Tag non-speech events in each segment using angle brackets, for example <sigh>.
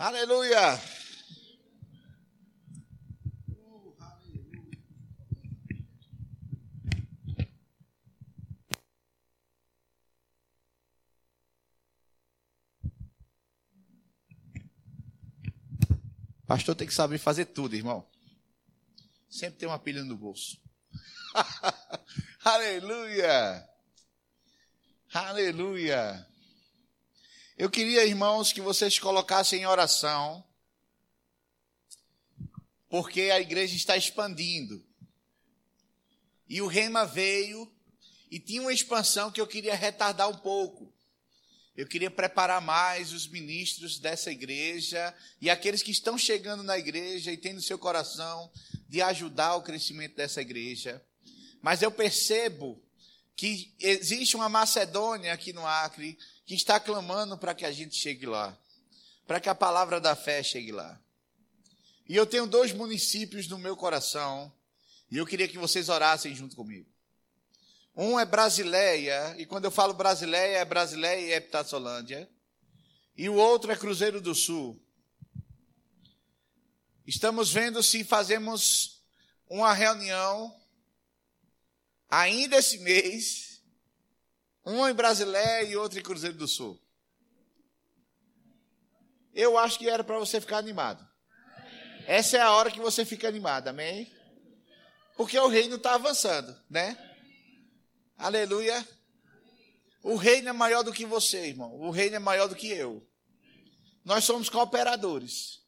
Aleluia! Pastor tem que saber fazer tudo, irmão. Sempre tem uma pilha no bolso. <laughs> Aleluia! Aleluia! Eu queria, irmãos, que vocês colocassem em oração, porque a igreja está expandindo. E o rema veio e tinha uma expansão que eu queria retardar um pouco. Eu queria preparar mais os ministros dessa igreja e aqueles que estão chegando na igreja e têm no seu coração de ajudar o crescimento dessa igreja. Mas eu percebo que existe uma Macedônia aqui no Acre que está clamando para que a gente chegue lá, para que a palavra da fé chegue lá. E eu tenho dois municípios no meu coração, e eu queria que vocês orassem junto comigo. Um é Brasileia, e quando eu falo Brasileia, é Brasileia e Epitassolândia. E o outro é Cruzeiro do Sul. Estamos vendo se fazemos uma reunião ainda esse mês um em Brasileia e outro em Cruzeiro do Sul. Eu acho que era para você ficar animado. Essa é a hora que você fica animado, amém? Porque o reino está avançando, né? Aleluia. O reino é maior do que você, irmão. O reino é maior do que eu. Nós somos cooperadores.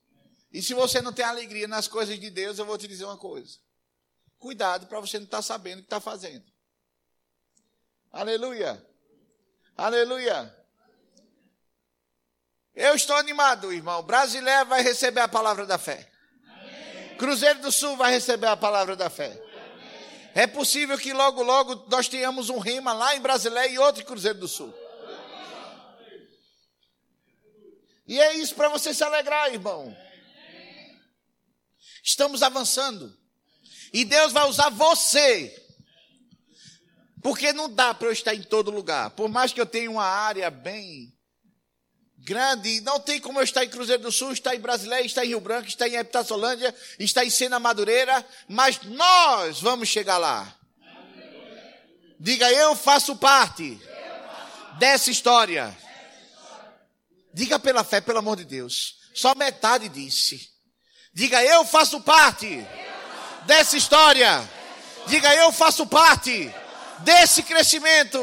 E se você não tem alegria nas coisas de Deus, eu vou te dizer uma coisa. Cuidado para você não estar tá sabendo o que está fazendo. Aleluia. Aleluia. Eu estou animado, irmão. Brasileiro vai receber a palavra da fé. Cruzeiro do Sul vai receber a palavra da fé. É possível que logo, logo nós tenhamos um rima lá em Brasileiro e outro em Cruzeiro do Sul. E é isso para você se alegrar, irmão. Estamos avançando. E Deus vai usar você porque não dá para eu estar em todo lugar. Por mais que eu tenha uma área bem grande, não tem como eu estar em Cruzeiro do Sul, estar em Brasileia, estar em Rio Branco, estar em Epitaçolândia, estar em Sena Madureira, mas nós vamos chegar lá. Diga, eu faço parte dessa história. Diga pela fé, pelo amor de Deus. Só metade disse. Diga, eu faço parte dessa história. Diga, eu faço parte desse crescimento.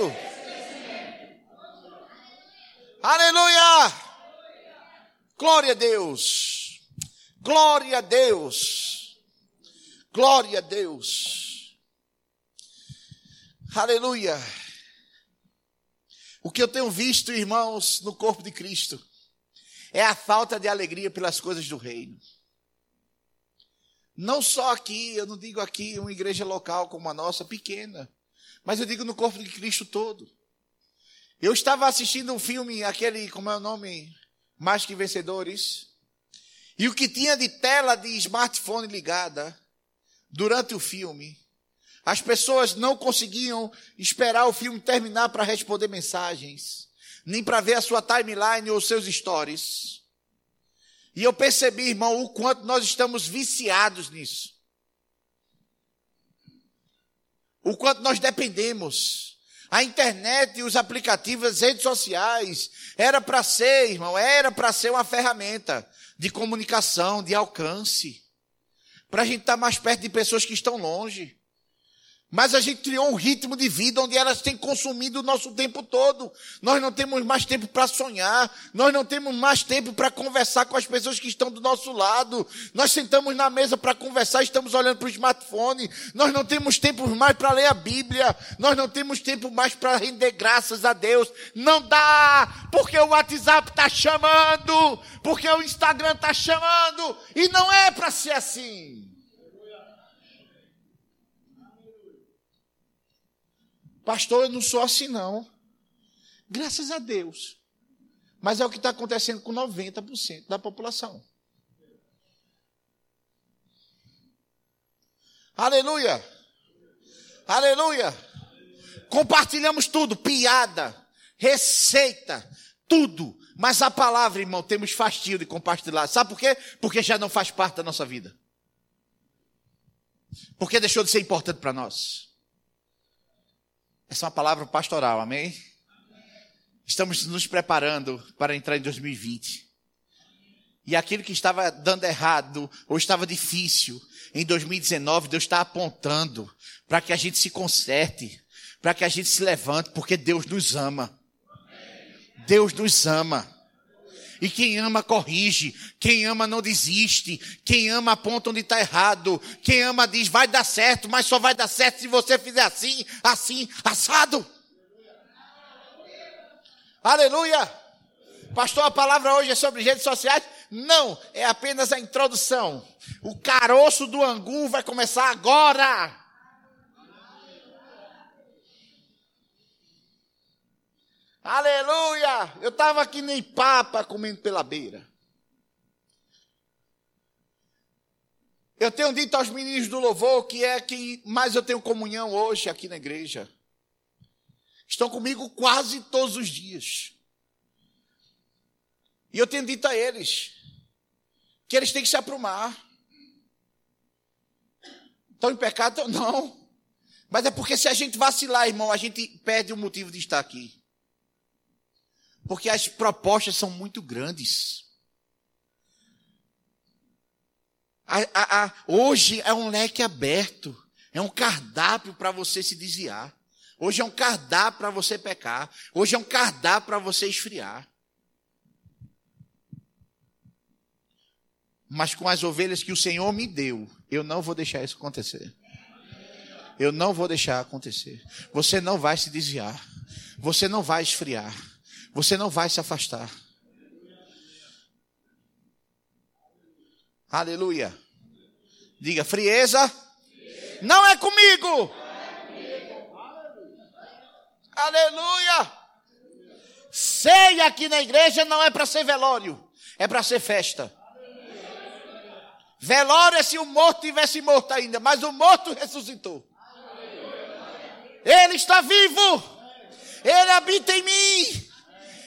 Aleluia! Glória a Deus. Glória a Deus. Glória a Deus. Aleluia. O que eu tenho visto, irmãos, no corpo de Cristo é a falta de alegria pelas coisas do reino. Não só aqui, eu não digo aqui uma igreja local como a nossa, pequena mas eu digo no corpo de Cristo todo. Eu estava assistindo um filme, aquele, como é o nome? Mais que Vencedores. E o que tinha de tela de smartphone ligada durante o filme, as pessoas não conseguiam esperar o filme terminar para responder mensagens, nem para ver a sua timeline ou seus stories. E eu percebi, irmão, o quanto nós estamos viciados nisso. O quanto nós dependemos. A internet e os aplicativos, as redes sociais, era para ser, irmão, era para ser uma ferramenta de comunicação, de alcance, para a gente estar tá mais perto de pessoas que estão longe. Mas a gente criou um ritmo de vida onde elas têm consumido o nosso tempo todo. Nós não temos mais tempo para sonhar, nós não temos mais tempo para conversar com as pessoas que estão do nosso lado. Nós sentamos na mesa para conversar, estamos olhando para o smartphone. Nós não temos tempo mais para ler a Bíblia, nós não temos tempo mais para render graças a Deus. Não dá, porque o WhatsApp está chamando, porque o Instagram está chamando, e não é para ser assim. Pastor, eu não sou assim, não. Graças a Deus. Mas é o que está acontecendo com 90% da população. Aleluia! Aleluia! Compartilhamos tudo, piada, receita, tudo. Mas a palavra, irmão, temos fastio de compartilhar. Sabe por quê? Porque já não faz parte da nossa vida. Porque deixou de ser importante para nós. Essa é uma palavra pastoral, amém? Estamos nos preparando para entrar em 2020. E aquilo que estava dando errado, ou estava difícil, em 2019, Deus está apontando para que a gente se conserte, para que a gente se levante, porque Deus nos ama. Deus nos ama. E quem ama corrige, quem ama não desiste, quem ama aponta onde está errado, quem ama diz vai dar certo, mas só vai dar certo se você fizer assim, assim, assado. Aleluia! Pastor, a palavra hoje é sobre redes sociais? Não, é apenas a introdução. O caroço do angu vai começar agora. Aleluia! Eu estava aqui nem papa comendo pela beira. Eu tenho dito aos meninos do louvor que é quem mais eu tenho comunhão hoje aqui na igreja. Estão comigo quase todos os dias. E eu tenho dito a eles que eles têm que se aprumar. Estão em pecado? Não. Mas é porque se a gente vacilar, irmão, a gente perde o motivo de estar aqui. Porque as propostas são muito grandes. A, a, a, hoje é um leque aberto. É um cardápio para você se desviar. Hoje é um cardápio para você pecar. Hoje é um cardápio para você esfriar. Mas com as ovelhas que o Senhor me deu, eu não vou deixar isso acontecer. Eu não vou deixar acontecer. Você não vai se desviar. Você não vai esfriar. Você não vai se afastar. Aleluia. Diga, frieza não é comigo. Aleluia. Ceia aqui na igreja não é para ser velório, é para ser festa. Velório é se o morto tivesse morto ainda, mas o morto ressuscitou. Ele está vivo. Ele habita em mim.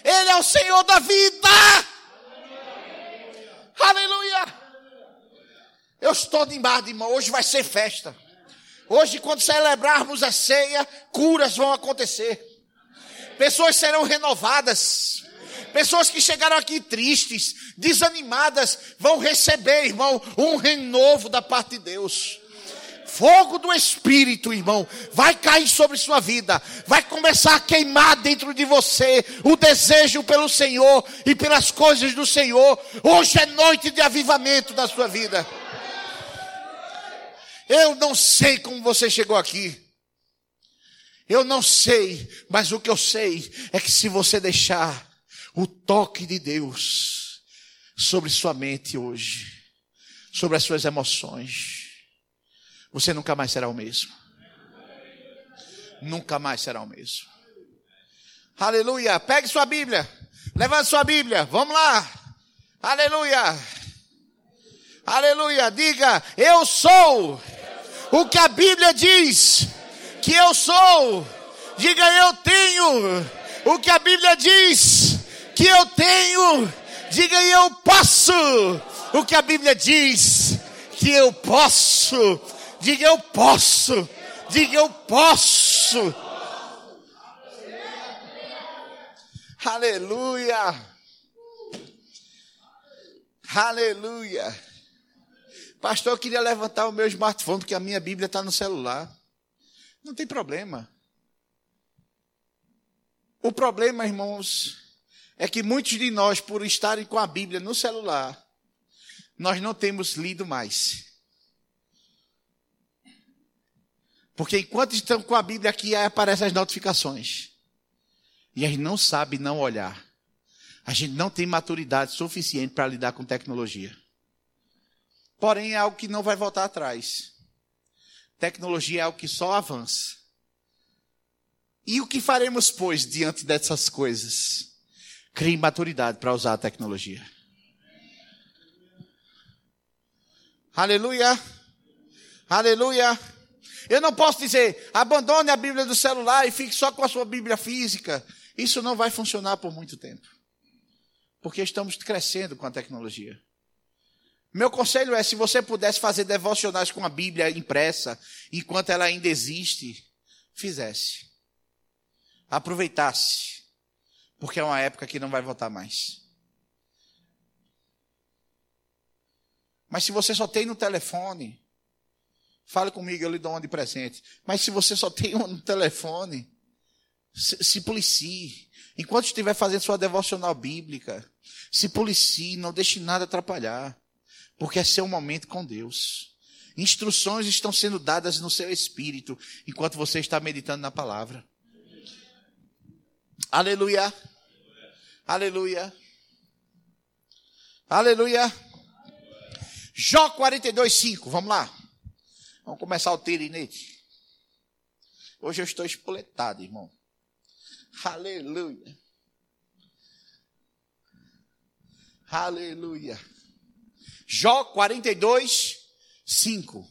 Ele é o Senhor da vida. Aleluia. Eu estou animado, irmão. Hoje vai ser festa. Hoje, quando celebrarmos a ceia, curas vão acontecer. Pessoas serão renovadas. Pessoas que chegaram aqui tristes, desanimadas, vão receber, irmão, um renovo da parte de Deus fogo do Espírito, irmão, vai cair sobre sua vida, vai começar a queimar dentro de você o desejo pelo Senhor e pelas coisas do Senhor. Hoje é noite de avivamento da sua vida. Eu não sei como você chegou aqui. Eu não sei, mas o que eu sei é que se você deixar o toque de Deus sobre sua mente hoje, sobre as suas emoções, você nunca mais será o mesmo. Nunca mais será o mesmo. Aleluia. Pegue sua Bíblia. Levante sua Bíblia. Vamos lá. Aleluia. Aleluia. Diga: Eu sou o que a Bíblia diz que eu sou. Diga: Eu tenho o que a Bíblia diz que eu tenho. Diga: Eu posso o que a Bíblia diz que eu posso. Diga eu posso. Diga eu posso. Aleluia. Aleluia. Pastor, eu queria levantar o meu smartphone porque a minha Bíblia está no celular. Não tem problema. O problema, irmãos, é que muitos de nós, por estarem com a Bíblia no celular, nós não temos lido mais. Porque enquanto estão com a Bíblia aqui, aí aparecem as notificações. E a gente não sabe não olhar. A gente não tem maturidade suficiente para lidar com tecnologia. Porém, é algo que não vai voltar atrás. Tecnologia é algo que só avança. E o que faremos, pois, diante dessas coisas? Crie maturidade para usar a tecnologia. Aleluia! Aleluia! Eu não posso dizer, abandone a Bíblia do celular e fique só com a sua Bíblia física. Isso não vai funcionar por muito tempo. Porque estamos crescendo com a tecnologia. Meu conselho é: se você pudesse fazer devocionais com a Bíblia impressa, enquanto ela ainda existe, fizesse. Aproveitasse. Porque é uma época que não vai voltar mais. Mas se você só tem no telefone, fale comigo, eu lhe dou uma de presente. Mas se você só tem um telefone, se, se policie. Enquanto estiver fazendo sua devocional bíblica, se policie, não deixe nada atrapalhar. Porque é seu momento com Deus. Instruções estão sendo dadas no seu espírito enquanto você está meditando na palavra. Aleluia. Aleluia. Aleluia. Jó 42, 5. Vamos lá. Vamos começar o tirinete. Hoje eu estou espoletado, irmão. Aleluia. Aleluia. Jó 42, 5.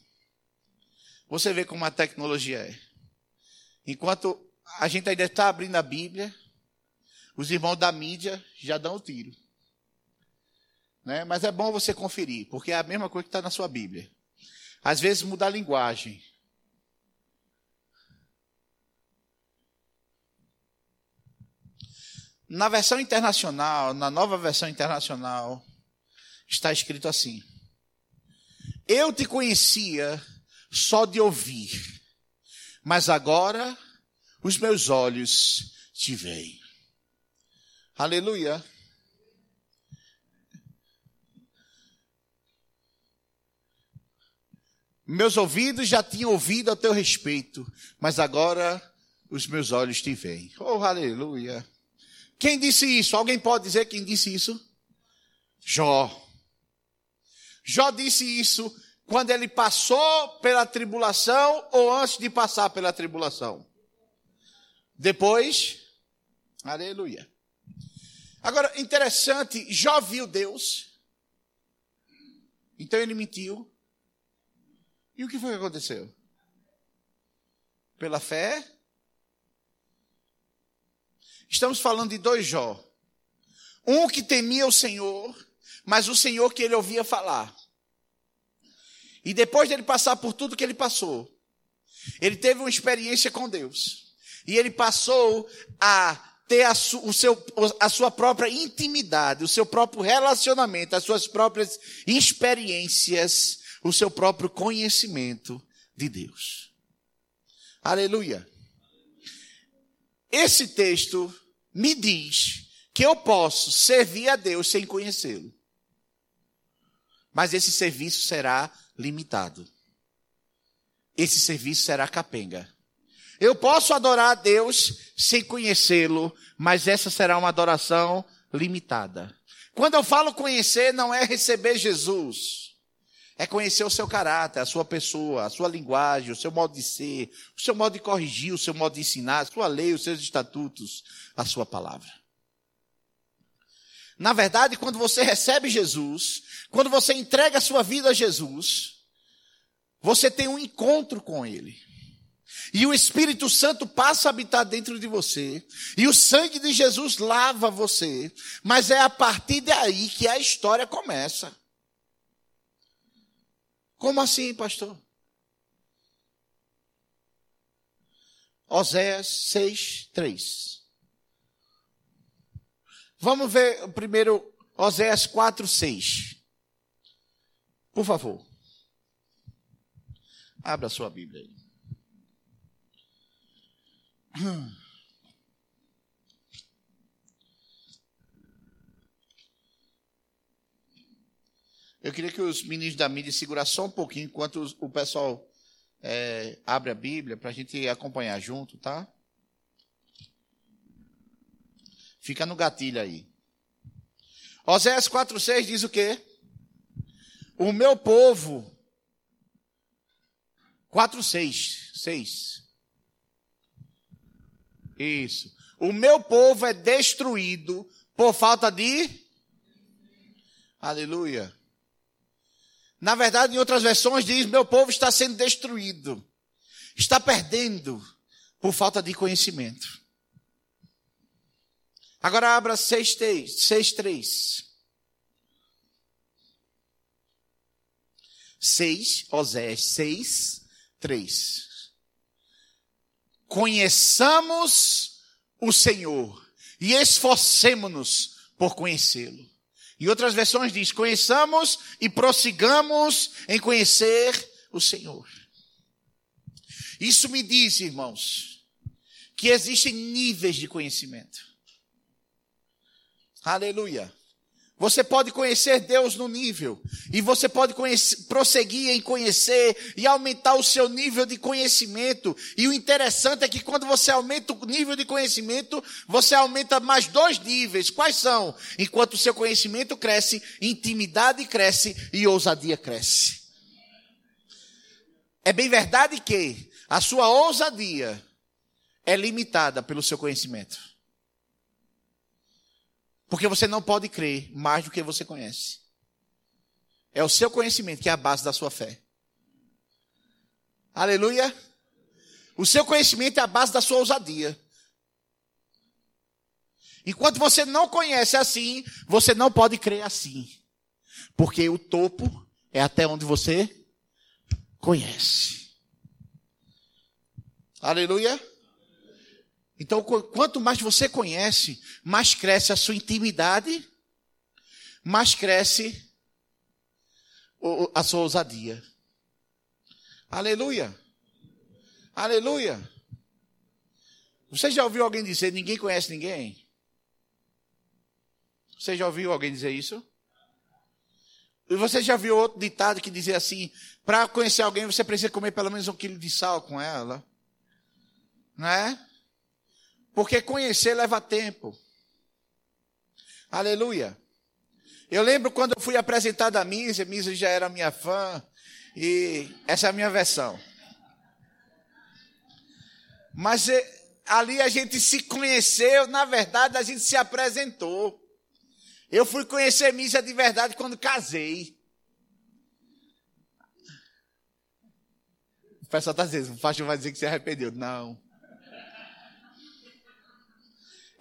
Você vê como a tecnologia é. Enquanto a gente ainda está abrindo a Bíblia, os irmãos da mídia já dão o tiro. Né? Mas é bom você conferir, porque é a mesma coisa que está na sua Bíblia. Às vezes muda a linguagem. Na versão internacional, na nova versão internacional, está escrito assim: Eu te conhecia só de ouvir, mas agora os meus olhos te veem. Aleluia. Meus ouvidos já tinham ouvido a teu respeito, mas agora os meus olhos te veem. Oh, aleluia. Quem disse isso? Alguém pode dizer quem disse isso? Jó. Jó disse isso quando ele passou pela tribulação ou antes de passar pela tribulação? Depois, aleluia. Agora, interessante, Jó viu Deus, então ele mentiu. E o que foi que aconteceu? Pela fé? Estamos falando de dois Jó. Um que temia o Senhor mas o Senhor que ele ouvia falar. E depois dele passar por tudo que ele passou, ele teve uma experiência com Deus. E ele passou a ter a, su, o seu, a sua própria intimidade, o seu próprio relacionamento, as suas próprias experiências, o seu próprio conhecimento de Deus. Aleluia. Esse texto me diz que eu posso servir a Deus sem conhecê-lo. Mas esse serviço será limitado. Esse serviço será capenga. Eu posso adorar a Deus sem conhecê-lo, mas essa será uma adoração limitada. Quando eu falo conhecer, não é receber Jesus. É conhecer o seu caráter, a sua pessoa, a sua linguagem, o seu modo de ser, o seu modo de corrigir, o seu modo de ensinar, a sua lei, os seus estatutos, a sua palavra. Na verdade, quando você recebe Jesus, quando você entrega a sua vida a Jesus, você tem um encontro com Ele. E o Espírito Santo passa a habitar dentro de você. E o sangue de Jesus lava você. Mas é a partir daí que a história começa. Como assim, pastor? Oséias 6, 3. Vamos ver primeiro Oséias 4, 6. Por favor. Abra sua Bíblia aí. <clears throat> Eu queria que os meninos da mídia segurassem só um pouquinho enquanto o pessoal é, abre a Bíblia para a gente acompanhar junto, tá? Fica no gatilho aí. Oséias 4,6 diz o quê? O meu povo. 4,6. 6. Isso. O meu povo é destruído por falta de. Aleluia. Na verdade, em outras versões diz: meu povo está sendo destruído. Está perdendo por falta de conhecimento. Agora abra 6,3. 6, Osés 6, 3. Conheçamos o Senhor e esforcemos-nos por conhecê-lo. Em outras versões diz: conheçamos e prossigamos em conhecer o Senhor. Isso me diz, irmãos, que existem níveis de conhecimento. Aleluia. Você pode conhecer Deus no nível, e você pode conhecer, prosseguir em conhecer e aumentar o seu nível de conhecimento. E o interessante é que quando você aumenta o nível de conhecimento, você aumenta mais dois níveis. Quais são? Enquanto o seu conhecimento cresce, intimidade cresce e ousadia cresce. É bem verdade que a sua ousadia é limitada pelo seu conhecimento. Porque você não pode crer mais do que você conhece. É o seu conhecimento que é a base da sua fé. Aleluia. O seu conhecimento é a base da sua ousadia. Enquanto você não conhece assim, você não pode crer assim. Porque o topo é até onde você conhece. Aleluia. Então, quanto mais você conhece, mais cresce a sua intimidade, mais cresce a sua ousadia. Aleluia. Aleluia. Você já ouviu alguém dizer ninguém conhece ninguém? Você já ouviu alguém dizer isso? E você já viu outro ditado que dizia assim: para conhecer alguém você precisa comer pelo menos um quilo de sal com ela? Não é? Porque conhecer leva tempo. Aleluia. Eu lembro quando eu fui apresentado a Misa, Misa já era minha fã, e essa é a minha versão. Mas eh, ali a gente se conheceu, na verdade a gente se apresentou. Eu fui conhecer Misa de verdade quando casei. O pessoal está dizendo, o pastor vai dizer que se arrependeu. Não.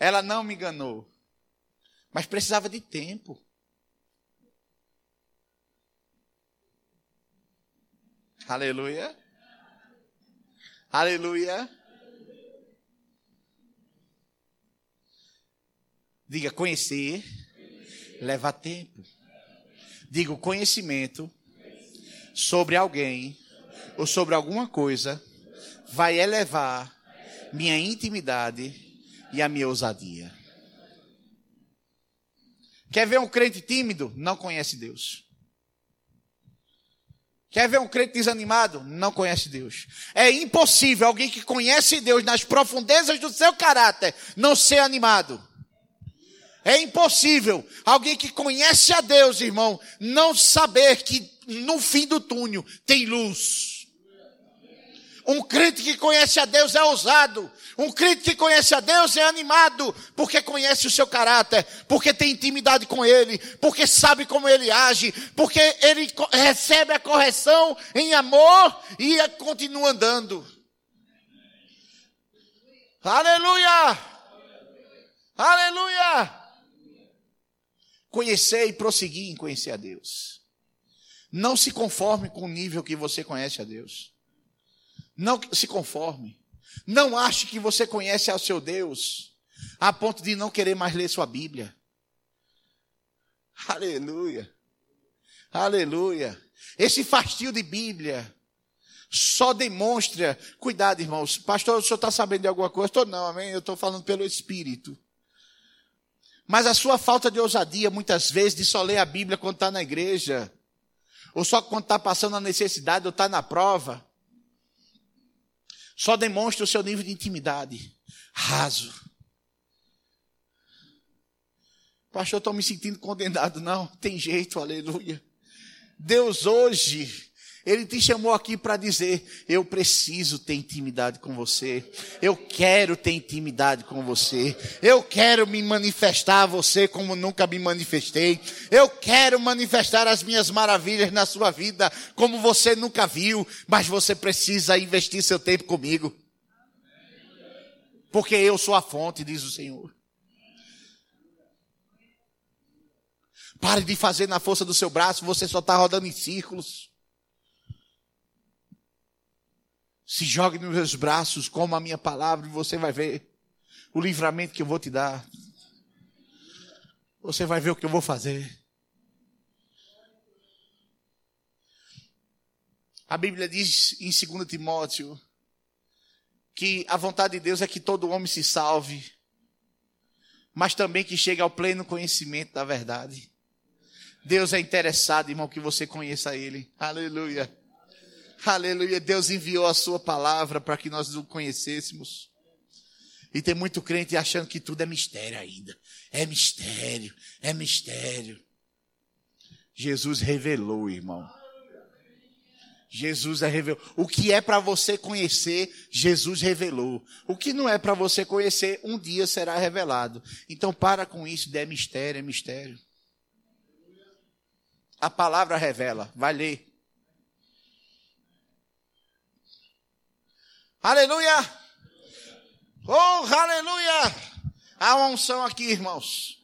Ela não me enganou. Mas precisava de tempo. Aleluia. Aleluia. Diga conhecer, leva tempo. Diga o conhecimento sobre alguém ou sobre alguma coisa vai elevar minha intimidade e a minha ousadia. Quer ver um crente tímido? Não conhece Deus. Quer ver um crente desanimado? Não conhece Deus. É impossível alguém que conhece Deus nas profundezas do seu caráter não ser animado. É impossível alguém que conhece a Deus, irmão, não saber que no fim do túnel tem luz. Um crente que conhece a Deus é ousado. Um crente que conhece a Deus é animado, porque conhece o seu caráter, porque tem intimidade com Ele, porque sabe como Ele age, porque ele recebe a correção em amor e continua andando. Aleluia! Aleluia! Conhecer e prosseguir em conhecer a Deus. Não se conforme com o nível que você conhece a Deus. Não se conforme. Não ache que você conhece ao seu Deus a ponto de não querer mais ler sua Bíblia. Aleluia. Aleluia. Esse fastio de Bíblia só demonstra. Cuidado, irmãos. Pastor, o senhor está sabendo de alguma coisa? Estou não, amém? Eu estou falando pelo Espírito. Mas a sua falta de ousadia, muitas vezes, de só ler a Bíblia quando está na igreja, ou só quando está passando a necessidade, ou está na prova, só demonstra o seu nível de intimidade raso. Pastor, estou me sentindo condenado. Não, tem jeito, aleluia. Deus hoje ele te chamou aqui para dizer: eu preciso ter intimidade com você. Eu quero ter intimidade com você. Eu quero me manifestar a você como nunca me manifestei. Eu quero manifestar as minhas maravilhas na sua vida como você nunca viu, mas você precisa investir seu tempo comigo. Porque eu sou a fonte, diz o Senhor. Pare de fazer na força do seu braço, você só está rodando em círculos. Se jogue nos meus braços, como a minha palavra, e você vai ver o livramento que eu vou te dar. Você vai ver o que eu vou fazer. A Bíblia diz em 2 Timóteo que a vontade de Deus é que todo homem se salve, mas também que chegue ao pleno conhecimento da verdade. Deus é interessado, irmão, que você conheça Ele. Aleluia. Aleluia. Deus enviou a Sua palavra para que nós o conhecêssemos. E tem muito crente achando que tudo é mistério ainda. É mistério, é mistério. Jesus revelou, irmão. Jesus é revelou. O que é para você conhecer, Jesus revelou. O que não é para você conhecer, um dia será revelado. Então para com isso, é mistério, é mistério. A palavra revela. Vai ler. Aleluia! Oh, aleluia! Há uma unção aqui, irmãos.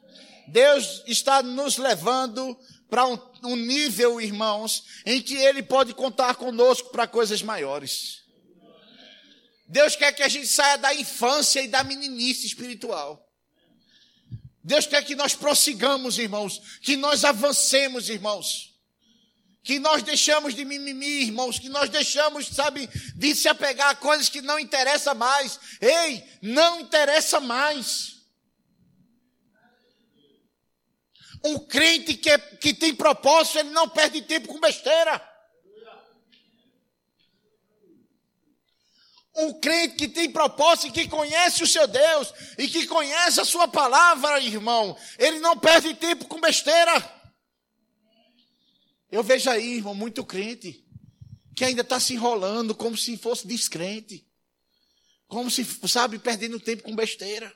Deus está nos levando para um, um nível, irmãos, em que Ele pode contar conosco para coisas maiores. Deus quer que a gente saia da infância e da meninice espiritual. Deus quer que nós prossigamos, irmãos, que nós avancemos, irmãos. Que nós deixamos de mimimi, irmãos, que nós deixamos, sabe, de se apegar a coisas que não interessam mais. Ei, não interessa mais. Um crente que, é, que tem propósito, ele não perde tempo com besteira. Um crente que tem propósito e que conhece o seu Deus e que conhece a sua palavra, irmão, ele não perde tempo com besteira. Eu vejo aí, irmão, muito crente que ainda está se enrolando como se fosse descrente. Como se, sabe, perdendo tempo com besteira.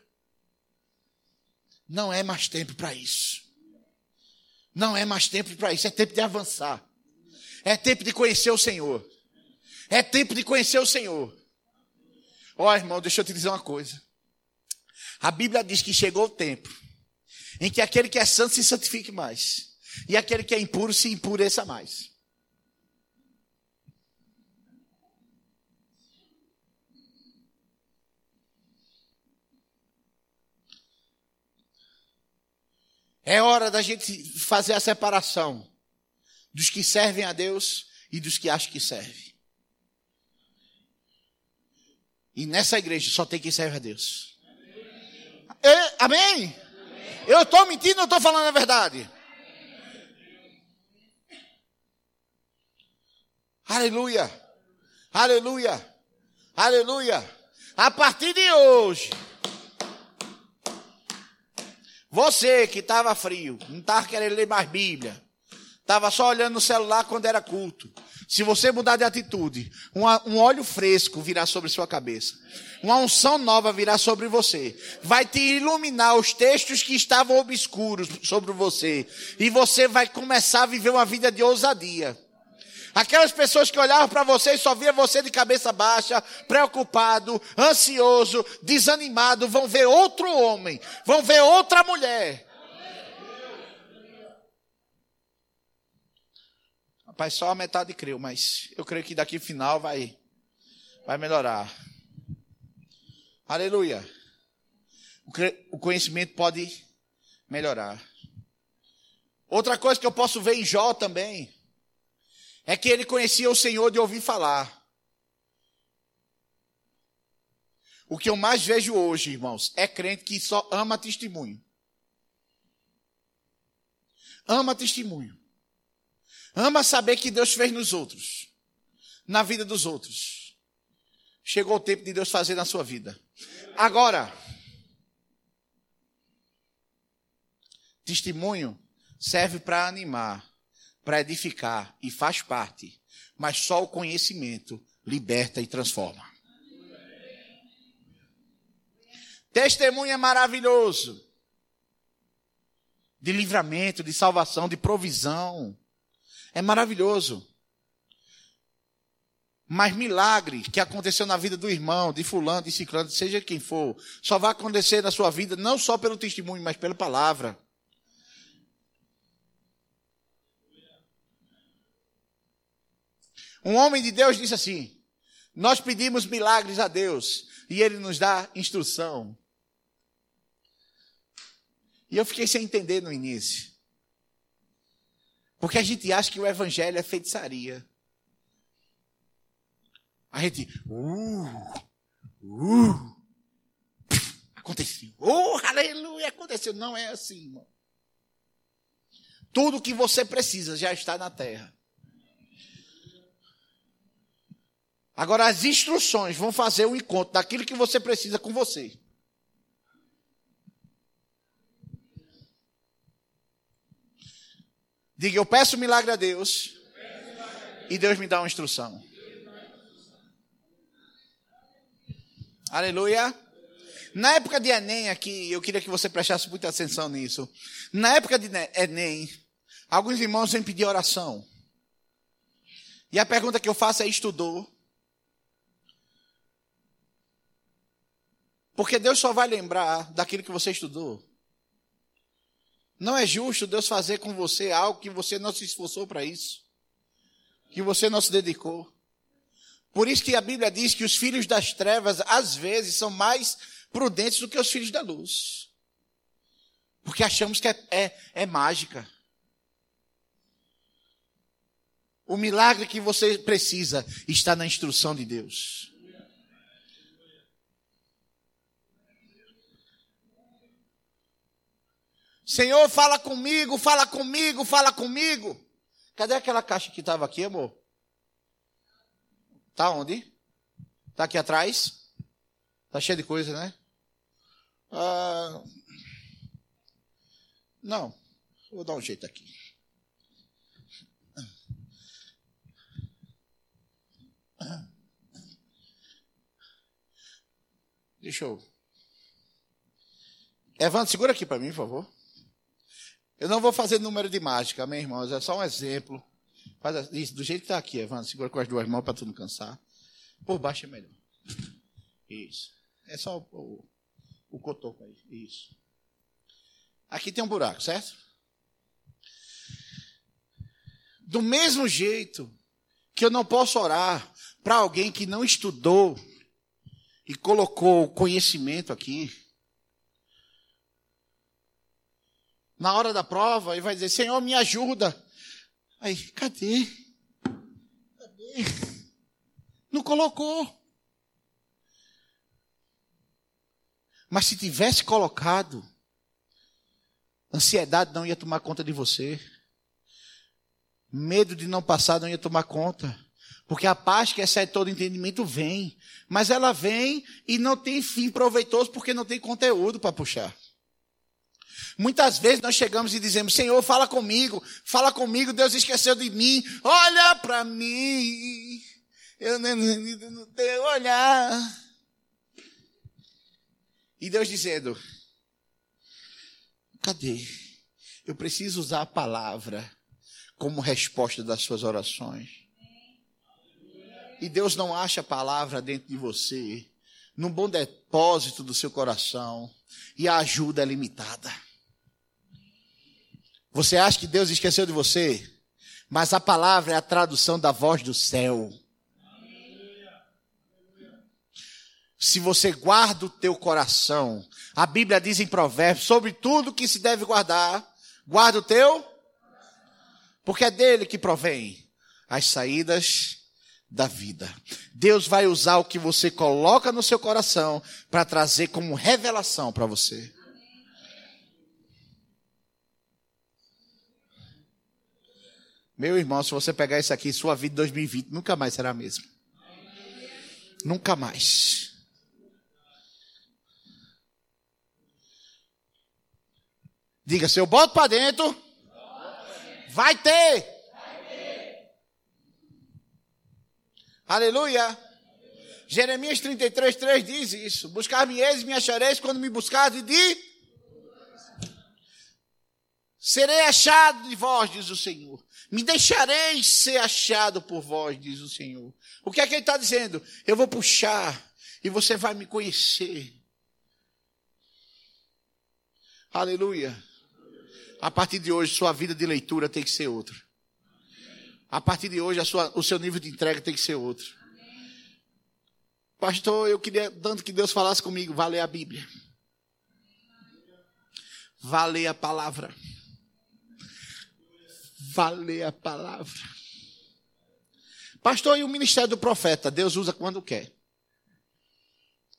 Não é mais tempo para isso. Não é mais tempo para isso, é tempo de avançar. É tempo de conhecer o Senhor. É tempo de conhecer o Senhor. Ó, oh, irmão, deixa eu te dizer uma coisa. A Bíblia diz que chegou o tempo em que aquele que é santo se santifique mais, e aquele que é impuro se impureça mais. É hora da gente fazer a separação dos que servem a Deus e dos que acham que servem. E nessa igreja só tem quem serve a Deus. É, amém? Eu estou mentindo ou estou falando a verdade? Aleluia! Aleluia! Aleluia! A partir de hoje. Você que estava frio, não estava querendo ler mais Bíblia, estava só olhando no celular quando era culto. Se você mudar de atitude, um óleo fresco virá sobre sua cabeça. Uma unção nova virá sobre você. Vai te iluminar os textos que estavam obscuros sobre você. E você vai começar a viver uma vida de ousadia. Aquelas pessoas que olhavam para você e só via você de cabeça baixa, preocupado, ansioso, desanimado, vão ver outro homem, vão ver outra mulher. Rapaz, só a metade creu, mas eu creio que daqui final vai, vai melhorar. Aleluia. O conhecimento pode melhorar. Outra coisa que eu posso ver em Jó também é que ele conhecia o Senhor de ouvir falar. O que eu mais vejo hoje, irmãos, é crente que só ama testemunho. Ama testemunho. Ama saber que Deus fez nos outros, na vida dos outros. Chegou o tempo de Deus fazer na sua vida. Agora, testemunho serve para animar, para edificar e faz parte, mas só o conhecimento liberta e transforma. Testemunho é maravilhoso. De livramento, de salvação, de provisão. É maravilhoso. Mas milagre que aconteceu na vida do irmão, de fulano, de ciclano, seja quem for, só vai acontecer na sua vida não só pelo testemunho, mas pela palavra. Um homem de Deus disse assim: Nós pedimos milagres a Deus e ele nos dá instrução. E eu fiquei sem entender no início. Porque a gente acha que o evangelho é feitiçaria. A gente, uh, uh, aconteceu. Oh, aleluia, aconteceu. Não é assim, irmão. Tudo que você precisa já está na terra. Agora, as instruções vão fazer o encontro daquilo que você precisa com você. Diga, eu peço milagre a Deus. E Deus me dá uma instrução. Aleluia. Na época de Enem aqui, eu queria que você prestasse muita atenção nisso. Na época de Enem, alguns irmãos vêm pedir oração. E a pergunta que eu faço é: estudou? Porque Deus só vai lembrar daquilo que você estudou. Não é justo Deus fazer com você algo que você não se esforçou para isso, que você não se dedicou. Por isso que a Bíblia diz que os filhos das trevas, às vezes, são mais prudentes do que os filhos da luz. Porque achamos que é, é, é mágica. O milagre que você precisa está na instrução de Deus. Senhor, fala comigo, fala comigo, fala comigo. Cadê aquela caixa que estava aqui, amor? Tá onde? Tá aqui atrás? Tá cheio de coisa, né? Ah, não, vou dar um jeito aqui. Deixa eu. Evandro, segura aqui para mim, por favor. Eu não vou fazer número de mágica, amém, irmãos? É só um exemplo. Faz isso, do jeito que está aqui, Evandro. Segura com as duas mãos para tu não cansar. Por baixo é melhor. Isso. É só o, o, o cotoco aí. Isso. Aqui tem um buraco, certo? Do mesmo jeito que eu não posso orar para alguém que não estudou e colocou conhecimento aqui, na hora da prova e vai dizer: Senhor, me ajuda. Aí, cadê? Cadê? Não colocou. Mas se tivesse colocado, ansiedade não ia tomar conta de você. Medo de não passar não ia tomar conta. Porque a paz que excede todo entendimento vem. Mas ela vem e não tem fim proveitoso porque não tem conteúdo para puxar. Muitas vezes nós chegamos e dizemos: Senhor, fala comigo, fala comigo, Deus esqueceu de mim, olha para mim, eu não, tenho olhar. E Deus dizendo: Cadê? Eu preciso usar a palavra como resposta das suas orações. E Deus não acha a palavra dentro de você, num bom depósito do seu coração, e a ajuda é limitada. Você acha que Deus esqueceu de você? Mas a palavra é a tradução da voz do céu. Se você guarda o teu coração, a Bíblia diz em Provérbios, sobre tudo que se deve guardar, guarda o teu, porque é dele que provém as saídas da vida. Deus vai usar o que você coloca no seu coração para trazer como revelação para você. Meu irmão, se você pegar isso aqui, sua vida 2020 nunca mais será a mesma. Nunca mais. Diga, se eu boto para dentro, vai ter. Aleluia. Jeremias 33, 3 diz isso. Buscar-me-eis e me achareis quando me buscardes de Serei achado de vós, diz o Senhor. Me deixareis ser achado por vós, diz o Senhor. O que é que ele está dizendo? Eu vou puxar e você vai me conhecer. Aleluia. A partir de hoje, sua vida de leitura tem que ser outra. A partir de hoje, sua, o seu nível de entrega tem que ser outro. Pastor, eu queria tanto que Deus falasse comigo, vá ler a Bíblia. Vá ler a palavra. Vá ler a palavra. Pastor, e o ministério do profeta? Deus usa quando quer.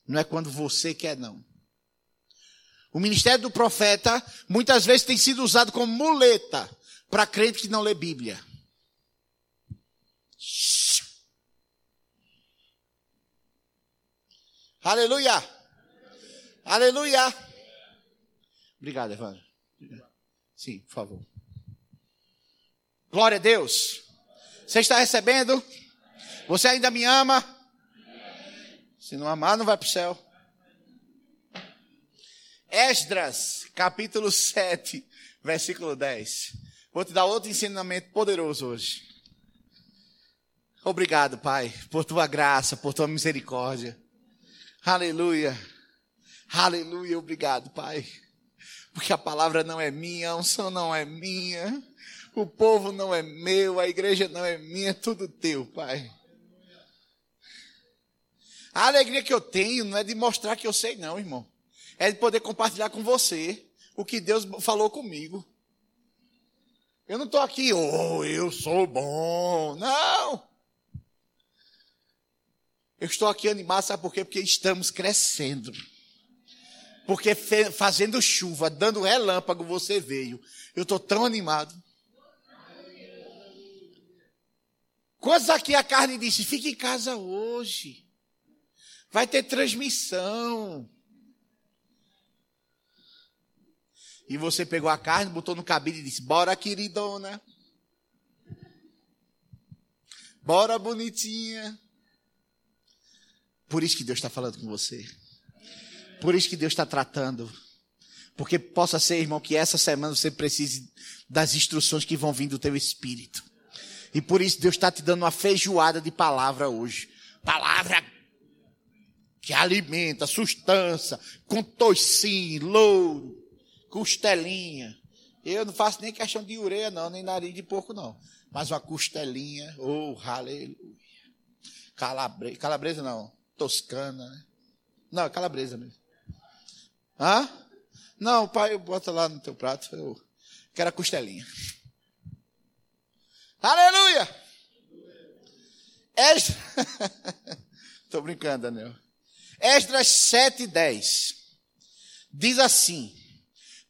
Não é quando você quer, não. O ministério do profeta muitas vezes tem sido usado como muleta para crente que não lê Bíblia. Aleluia! Aleluia! Obrigado, Evandro. Sim, por favor. Glória a Deus. Você está recebendo? Você ainda me ama? Se não amar, não vai para o céu. Esdras, capítulo 7, versículo 10. Vou te dar outro ensinamento poderoso hoje. Obrigado, Pai, por tua graça, por tua misericórdia. Aleluia. Aleluia, obrigado, Pai. Porque a palavra não é minha, a unção não é minha, o povo não é meu, a igreja não é minha, é tudo teu, Pai. A alegria que eu tenho não é de mostrar que eu sei, não, irmão é de poder compartilhar com você o que Deus falou comigo. Eu não estou aqui, oh, eu sou bom. Não! Eu estou aqui animado, sabe por quê? Porque estamos crescendo. Porque fazendo chuva, dando relâmpago, você veio. Eu estou tão animado. Quantos aqui a carne disse, fique em casa hoje. Vai ter transmissão. E você pegou a carne, botou no cabide e disse: Bora, queridona. Bora, bonitinha. Por isso que Deus está falando com você. Por isso que Deus está tratando. Porque possa ser, irmão, que essa semana você precise das instruções que vão vir do teu espírito. E por isso Deus está te dando uma feijoada de palavra hoje. Palavra que alimenta, sustância, com toicinho, louro costelinha. Eu não faço nem questão de ureia, não, nem nariz de porco, não. Mas uma costelinha, oh, aleluia. Calabresa, calabresa não, toscana, né? Não, é calabresa mesmo. Hã? Não, pai, bota lá no teu prato, eu quero a costelinha. Aleluia! Estou <laughs> brincando, Daniel. Esdras 7, 10. Diz assim,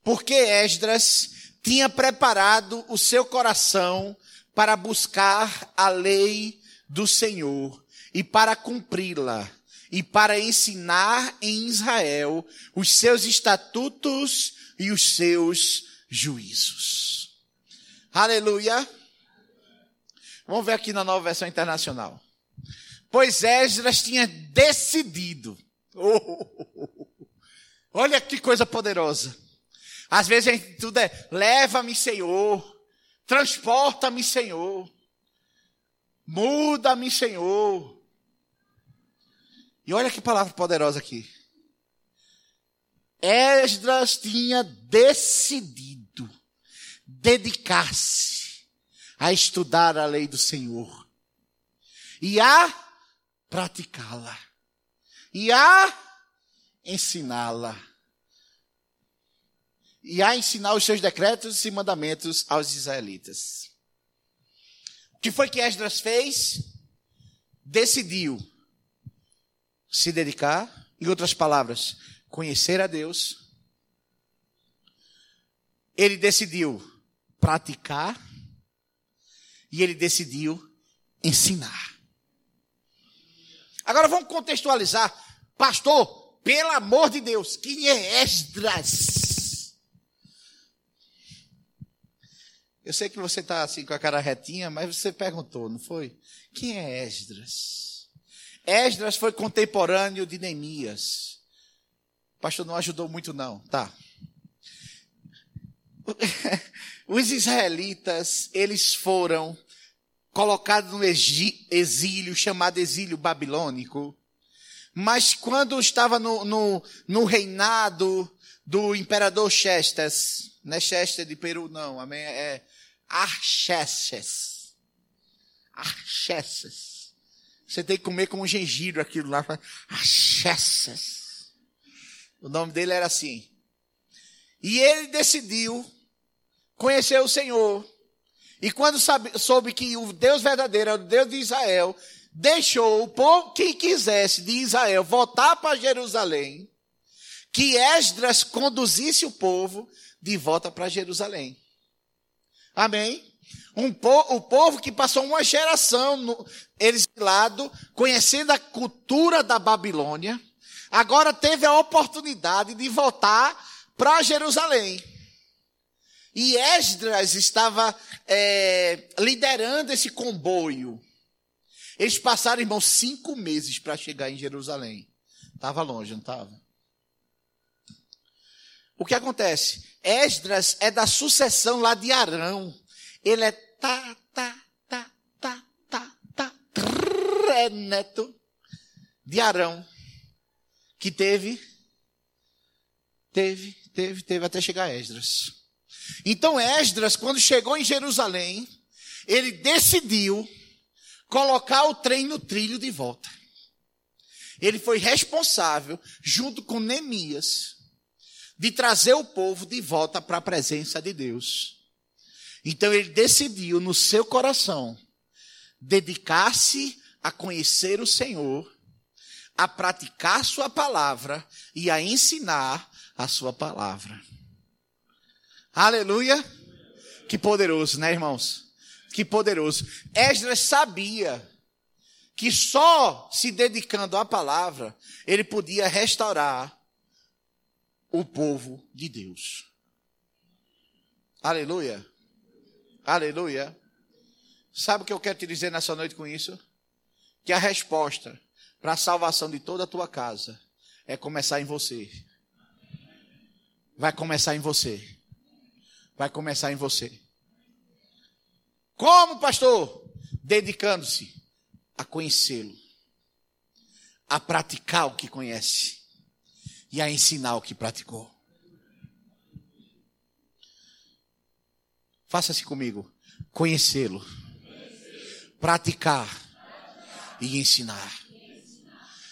porque Esdras tinha preparado o seu coração para buscar a lei do Senhor e para cumpri-la e para ensinar em Israel os seus estatutos e os seus juízos. Aleluia. Vamos ver aqui na nova versão internacional. Pois Esdras tinha decidido. Oh, <laughs> olha que coisa poderosa às vezes a gente tudo é, leva-me, Senhor, transporta-me, Senhor, muda-me, Senhor. E olha que palavra poderosa aqui. Esdras tinha decidido dedicar-se a estudar a lei do Senhor e a praticá-la e a ensiná-la e a ensinar os seus decretos e mandamentos aos israelitas. O que foi que Esdras fez? Decidiu se dedicar, em outras palavras, conhecer a Deus. Ele decidiu praticar e ele decidiu ensinar. Agora vamos contextualizar. Pastor, pelo amor de Deus, quem é Esdras? Eu sei que você está assim com a cara retinha, mas você perguntou, não foi? Quem é Esdras? Esdras foi contemporâneo de Neemias. Pastor não ajudou muito, não. Tá. <laughs> Os israelitas, eles foram colocados no exílio, chamado exílio babilônico. Mas quando estava no, no, no reinado do imperador Chestes, não é Chester de Peru, não, amém? É Arxerxes. Archessas. Você tem que comer com um gengibre aquilo lá. Archessas. O nome dele era assim. E ele decidiu conhecer o Senhor. E quando soube que o Deus verdadeiro é o Deus de Israel, deixou o povo que quisesse de Israel voltar para Jerusalém, que Esdras conduzisse o povo de volta para Jerusalém. Amém? Um po o povo que passou uma geração no, exilado, conhecendo a cultura da Babilônia, agora teve a oportunidade de voltar para Jerusalém. E Esdras estava é, liderando esse comboio. Eles passaram, irmão, cinco meses para chegar em Jerusalém. Estava longe, não estava? O que acontece? Esdras é da sucessão lá de Arão. Ele é tá, tá, tá, tá, tá, tá, é neto de Arão. Que teve, teve, teve, teve até chegar Esdras. Então Esdras, quando chegou em Jerusalém, ele decidiu colocar o trem no trilho de volta. Ele foi responsável, junto com Neemias, de trazer o povo de volta para a presença de Deus. Então ele decidiu no seu coração dedicar-se a conhecer o Senhor, a praticar sua palavra e a ensinar a sua palavra. Aleluia! Que poderoso, né, irmãos? Que poderoso. Esdras sabia que só se dedicando à palavra ele podia restaurar o povo de Deus. Aleluia. Aleluia. Sabe o que eu quero te dizer nessa noite com isso? Que a resposta para a salvação de toda a tua casa é começar em você. Vai começar em você. Vai começar em você. Como, pastor? Dedicando-se a conhecê-lo, a praticar o que conhece e a ensinar o que praticou. Faça-se comigo. Conhecê-lo, praticar e ensinar.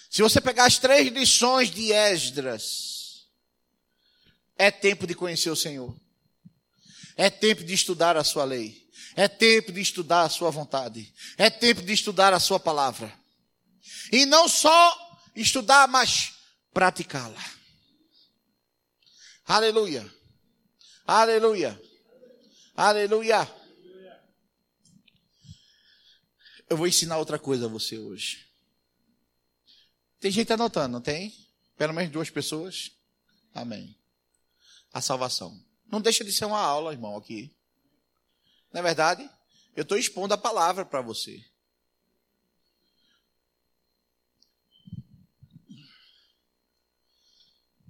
Se você pegar as três lições de Esdras, é tempo de conhecer o Senhor. É tempo de estudar a sua lei. É tempo de estudar a sua vontade. É tempo de estudar a sua palavra. E não só estudar, mas praticá-la. Aleluia. Aleluia. Aleluia. Eu vou ensinar outra coisa a você hoje. Tem gente anotando, não tem? Pelo menos duas pessoas. Amém. A salvação. Não deixa de ser uma aula, irmão, aqui. Não é verdade? Eu estou expondo a palavra para você.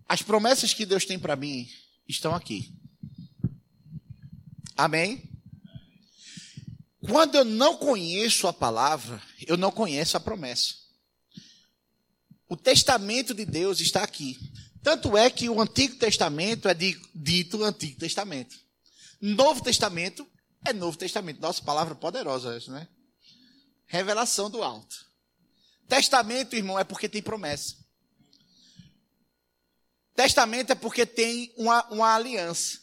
As promessas que Deus tem para mim estão aqui. Amém? Quando eu não conheço a palavra, eu não conheço a promessa. O testamento de Deus está aqui. Tanto é que o Antigo Testamento é dito Antigo Testamento. Novo Testamento é Novo Testamento. Nossa palavra poderosa essa, né? Revelação do alto. Testamento, irmão, é porque tem promessa. Testamento é porque tem uma, uma aliança.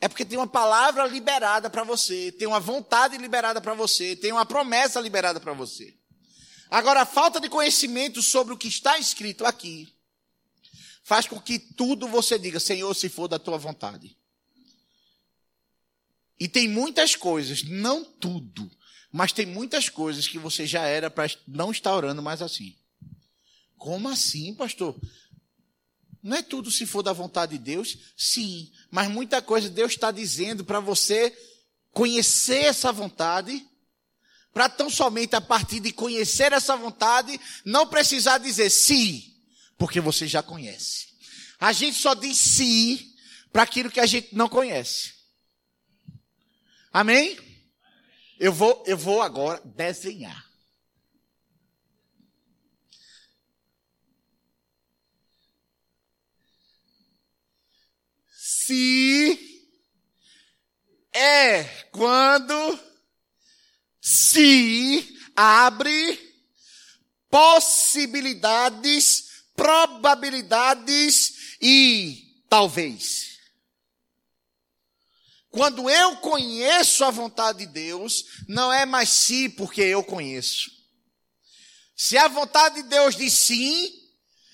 É porque tem uma palavra liberada para você, tem uma vontade liberada para você, tem uma promessa liberada para você. Agora, a falta de conhecimento sobre o que está escrito aqui faz com que tudo você diga, Senhor, se for da tua vontade. E tem muitas coisas, não tudo, mas tem muitas coisas que você já era para não estar orando mais assim. Como assim, pastor? Não é tudo se for da vontade de Deus? Sim, mas muita coisa Deus está dizendo para você conhecer essa vontade, para tão somente a partir de conhecer essa vontade, não precisar dizer sim, porque você já conhece. A gente só diz sim para aquilo que a gente não conhece. Amém? Eu vou, eu vou agora desenhar. se é quando se abre possibilidades, probabilidades e talvez. Quando eu conheço a vontade de Deus, não é mais se porque eu conheço. Se a vontade de Deus diz sim,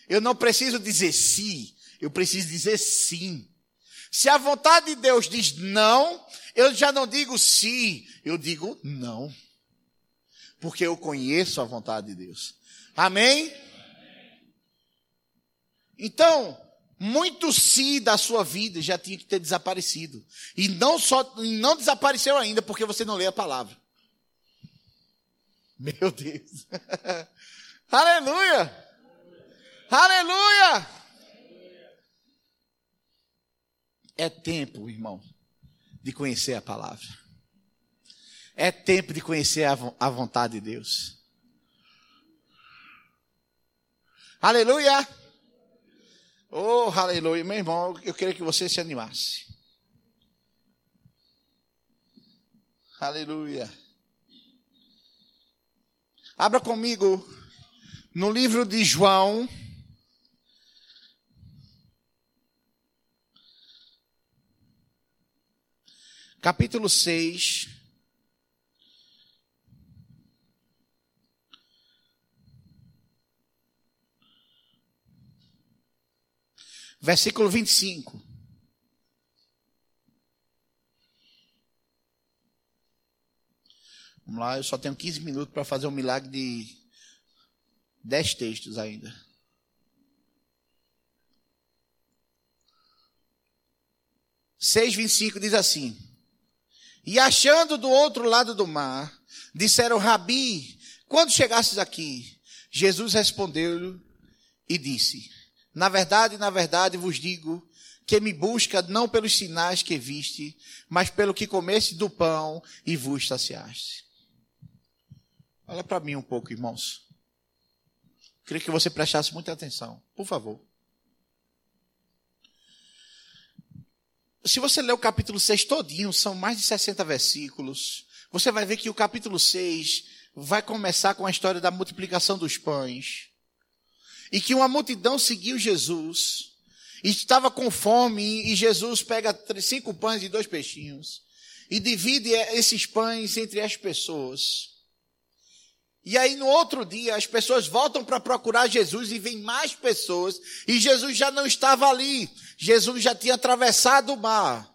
eu não preciso dizer sim, eu preciso dizer sim. Se a vontade de Deus diz não, eu já não digo sim, eu digo não. Porque eu conheço a vontade de Deus. Amém? Então, muito sim da sua vida já tinha que ter desaparecido. E não só, não desapareceu ainda porque você não lê a palavra. Meu Deus. <laughs> Aleluia! Aleluia! É tempo, irmão, de conhecer a palavra. É tempo de conhecer a vontade de Deus. Aleluia! Oh, aleluia. Meu irmão, eu queria que você se animasse. Aleluia. Abra comigo no livro de João, capítulo 6. Versículo 25. Vamos lá, eu só tenho 15 minutos para fazer um milagre de 10 textos ainda. Seis vinte e cinco diz assim: E achando do outro lado do mar, disseram Rabi, quando chegasses aqui, Jesus respondeu-lhe e disse: Na verdade, na verdade vos digo que me busca não pelos sinais que viste, mas pelo que comeste do pão e vos saciaste. Olha para mim um pouco, irmãos. Queria que você prestasse muita atenção, por favor. Se você ler o capítulo 6 todinho, são mais de 60 versículos, você vai ver que o capítulo 6 vai começar com a história da multiplicação dos pães. E que uma multidão seguiu Jesus. E estava com fome, e Jesus pega cinco pães e dois peixinhos. E divide esses pães entre as pessoas. E aí no outro dia as pessoas voltam para procurar Jesus e vem mais pessoas e Jesus já não estava ali. Jesus já tinha atravessado o mar.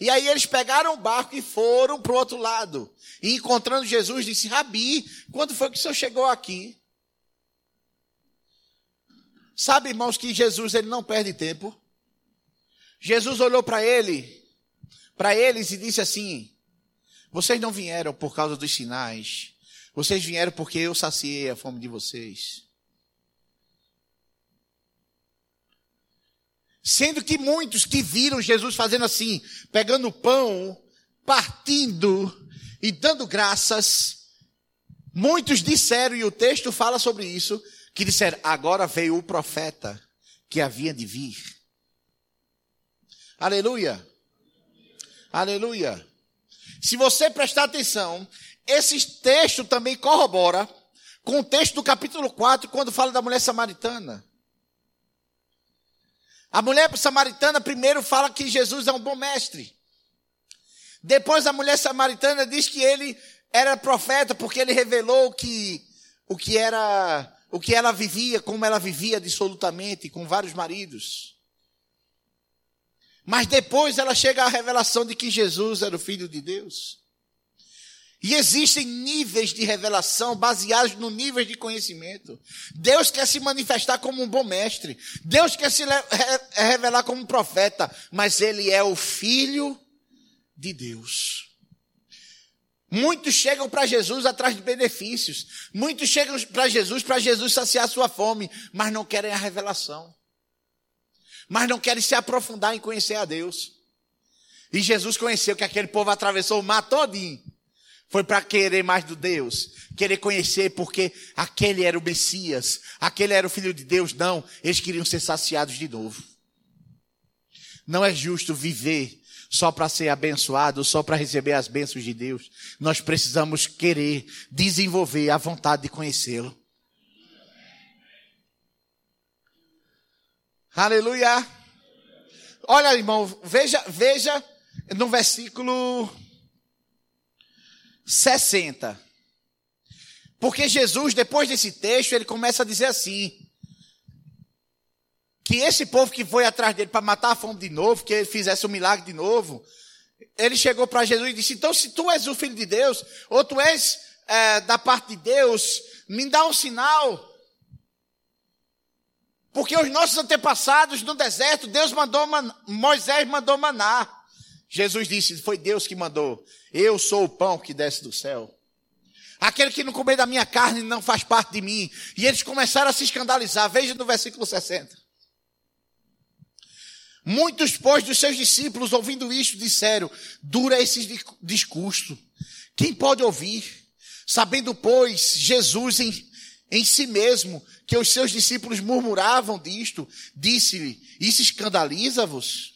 E aí eles pegaram o barco e foram para o outro lado. E encontrando Jesus disse: "Rabi, quando foi que o senhor chegou aqui?" Sabe, irmãos, que Jesus ele não perde tempo. Jesus olhou para ele, para eles e disse assim: Vocês não vieram por causa dos sinais vocês vieram porque eu saciei a fome de vocês. Sendo que muitos que viram Jesus fazendo assim, pegando pão, partindo e dando graças, muitos disseram, e o texto fala sobre isso, que disseram: agora veio o profeta que havia de vir. Aleluia. Aleluia. Se você prestar atenção, esse texto também corrobora com o texto do capítulo 4, quando fala da mulher samaritana. A mulher samaritana primeiro fala que Jesus é um bom mestre. Depois a mulher samaritana diz que ele era profeta porque ele revelou que o que era o que ela vivia, como ela vivia dissolutamente com vários maridos. Mas depois ela chega à revelação de que Jesus era o filho de Deus. E existem níveis de revelação baseados no nível de conhecimento. Deus quer se manifestar como um bom mestre. Deus quer se revelar como um profeta. Mas ele é o filho de Deus. Muitos chegam para Jesus atrás de benefícios. Muitos chegam para Jesus para Jesus saciar sua fome, mas não querem a revelação. Mas não querem se aprofundar em conhecer a Deus. E Jesus conheceu que aquele povo atravessou o mar todinho foi para querer mais do Deus, querer conhecer porque aquele era o Messias, aquele era o Filho de Deus. Não, eles queriam ser saciados de novo. Não é justo viver só para ser abençoado, só para receber as bênçãos de Deus. Nós precisamos querer desenvolver a vontade de conhecê-lo. Aleluia. Olha, irmão, veja, veja no versículo 60. Porque Jesus, depois desse texto, ele começa a dizer assim: que esse povo que foi atrás dele para matar a fome de novo, que ele fizesse um milagre de novo, ele chegou para Jesus e disse: Então, se tu és o filho de Deus, ou tu és é, da parte de Deus, me dá um sinal. Porque os nossos antepassados no deserto, Deus mandou, Moisés mandou maná. Jesus disse: Foi Deus que mandou. Eu sou o pão que desce do céu. Aquele que não comer da minha carne não faz parte de mim. E eles começaram a se escandalizar. Veja no versículo 60. Muitos, pois, dos seus discípulos, ouvindo isto, disseram: Dura esse discurso. Quem pode ouvir? Sabendo, pois, Jesus em, em si mesmo, que os seus discípulos murmuravam disto, disse-lhe: Isso escandaliza-vos?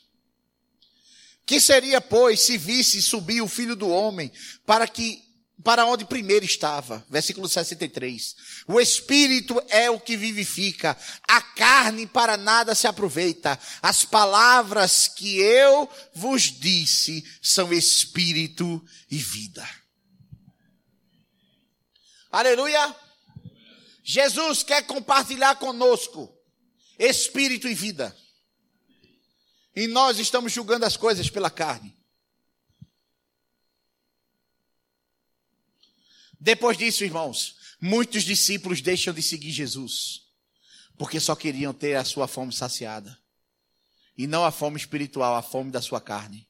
Que seria, pois, se visse subir o filho do homem, para que para onde primeiro estava. Versículo 63. O espírito é o que vivifica, a carne para nada se aproveita. As palavras que eu vos disse são espírito e vida. Aleluia! Jesus quer compartilhar conosco espírito e vida. E nós estamos julgando as coisas pela carne. Depois disso, irmãos, muitos discípulos deixam de seguir Jesus, porque só queriam ter a sua fome saciada. E não a fome espiritual, a fome da sua carne.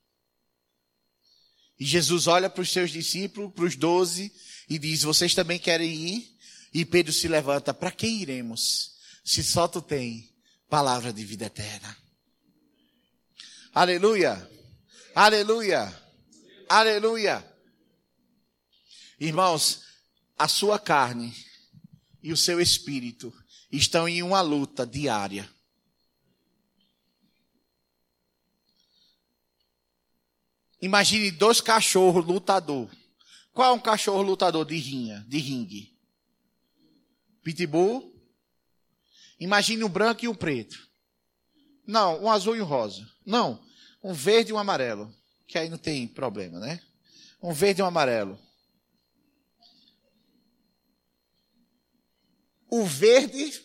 E Jesus olha para os seus discípulos, para os doze, e diz: Vocês também querem ir? E Pedro se levanta: Para quem iremos? Se só tu tem palavra de vida eterna. Aleluia! Aleluia! Aleluia! Irmãos, a sua carne e o seu espírito estão em uma luta diária. Imagine dois cachorros lutador. Qual é um cachorro lutador de rinha, de ringue? Pitbull. Imagine um branco e um preto. Não, um azul e um rosa. Não, um verde e um amarelo. Que aí não tem problema, né? Um verde e um amarelo. O verde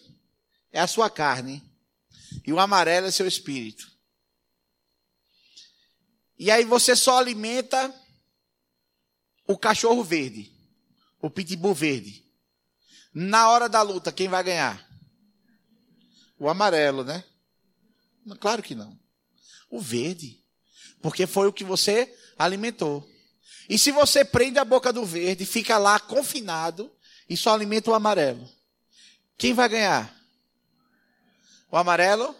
é a sua carne e o amarelo é seu espírito. E aí você só alimenta o cachorro verde, o pitbull verde. Na hora da luta, quem vai ganhar? O amarelo, né? Claro que não. O verde. Porque foi o que você alimentou. E se você prende a boca do verde, fica lá confinado e só alimenta o amarelo. Quem vai ganhar? O amarelo?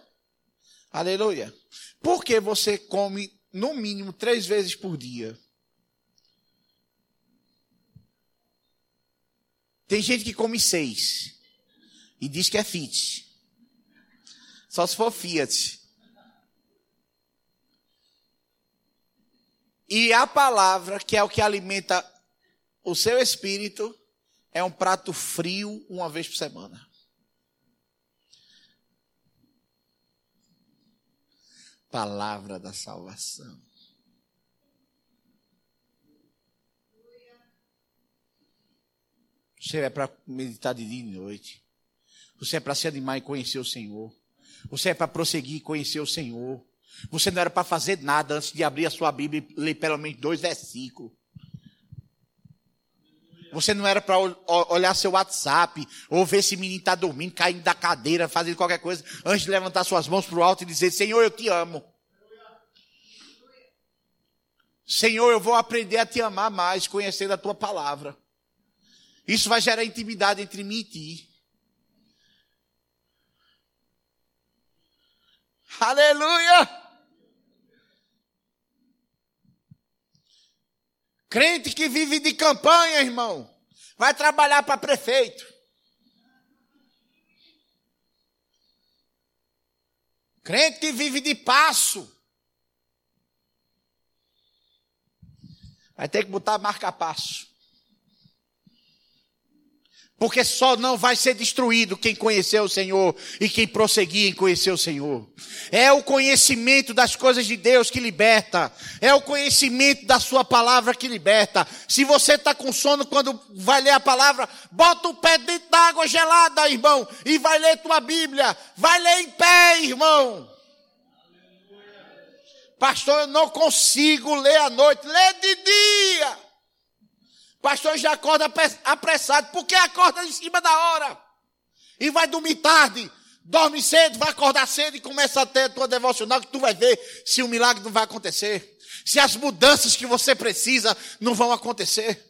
Aleluia. Por que você come no mínimo três vezes por dia? Tem gente que come seis e diz que é fit. Só se for Fiat. E a palavra, que é o que alimenta o seu espírito, é um prato frio uma vez por semana. Palavra da salvação. Você é para meditar de dia e de noite. Você é para se animar e conhecer o Senhor. Você é para prosseguir e conhecer o Senhor. Você não era para fazer nada antes de abrir a sua Bíblia e ler pelo menos dois versículos. Você não era para olhar seu WhatsApp, ou ver se menino está dormindo, caindo da cadeira, fazendo qualquer coisa, antes de levantar suas mãos para o alto e dizer: Senhor, eu te amo. Senhor, eu vou aprender a te amar mais, conhecendo a tua palavra. Isso vai gerar intimidade entre mim e ti. Aleluia! Crente que vive de campanha, irmão, vai trabalhar para prefeito. Crente que vive de passo. Vai ter que botar marca-passo. Porque só não vai ser destruído quem conheceu o Senhor e quem prosseguir em conhecer o Senhor. É o conhecimento das coisas de Deus que liberta. É o conhecimento da sua palavra que liberta. Se você está com sono quando vai ler a palavra, bota o pé dentro da água gelada, irmão, e vai ler tua Bíblia. Vai ler em pé, irmão. Pastor, eu não consigo ler à noite. Lê de dia. Pastor já acorda apressado, porque acorda em cima da hora. E vai dormir tarde. Dorme cedo, vai acordar cedo e começa a ter a tua devocional, que tu vai ver se o milagre não vai acontecer. Se as mudanças que você precisa não vão acontecer.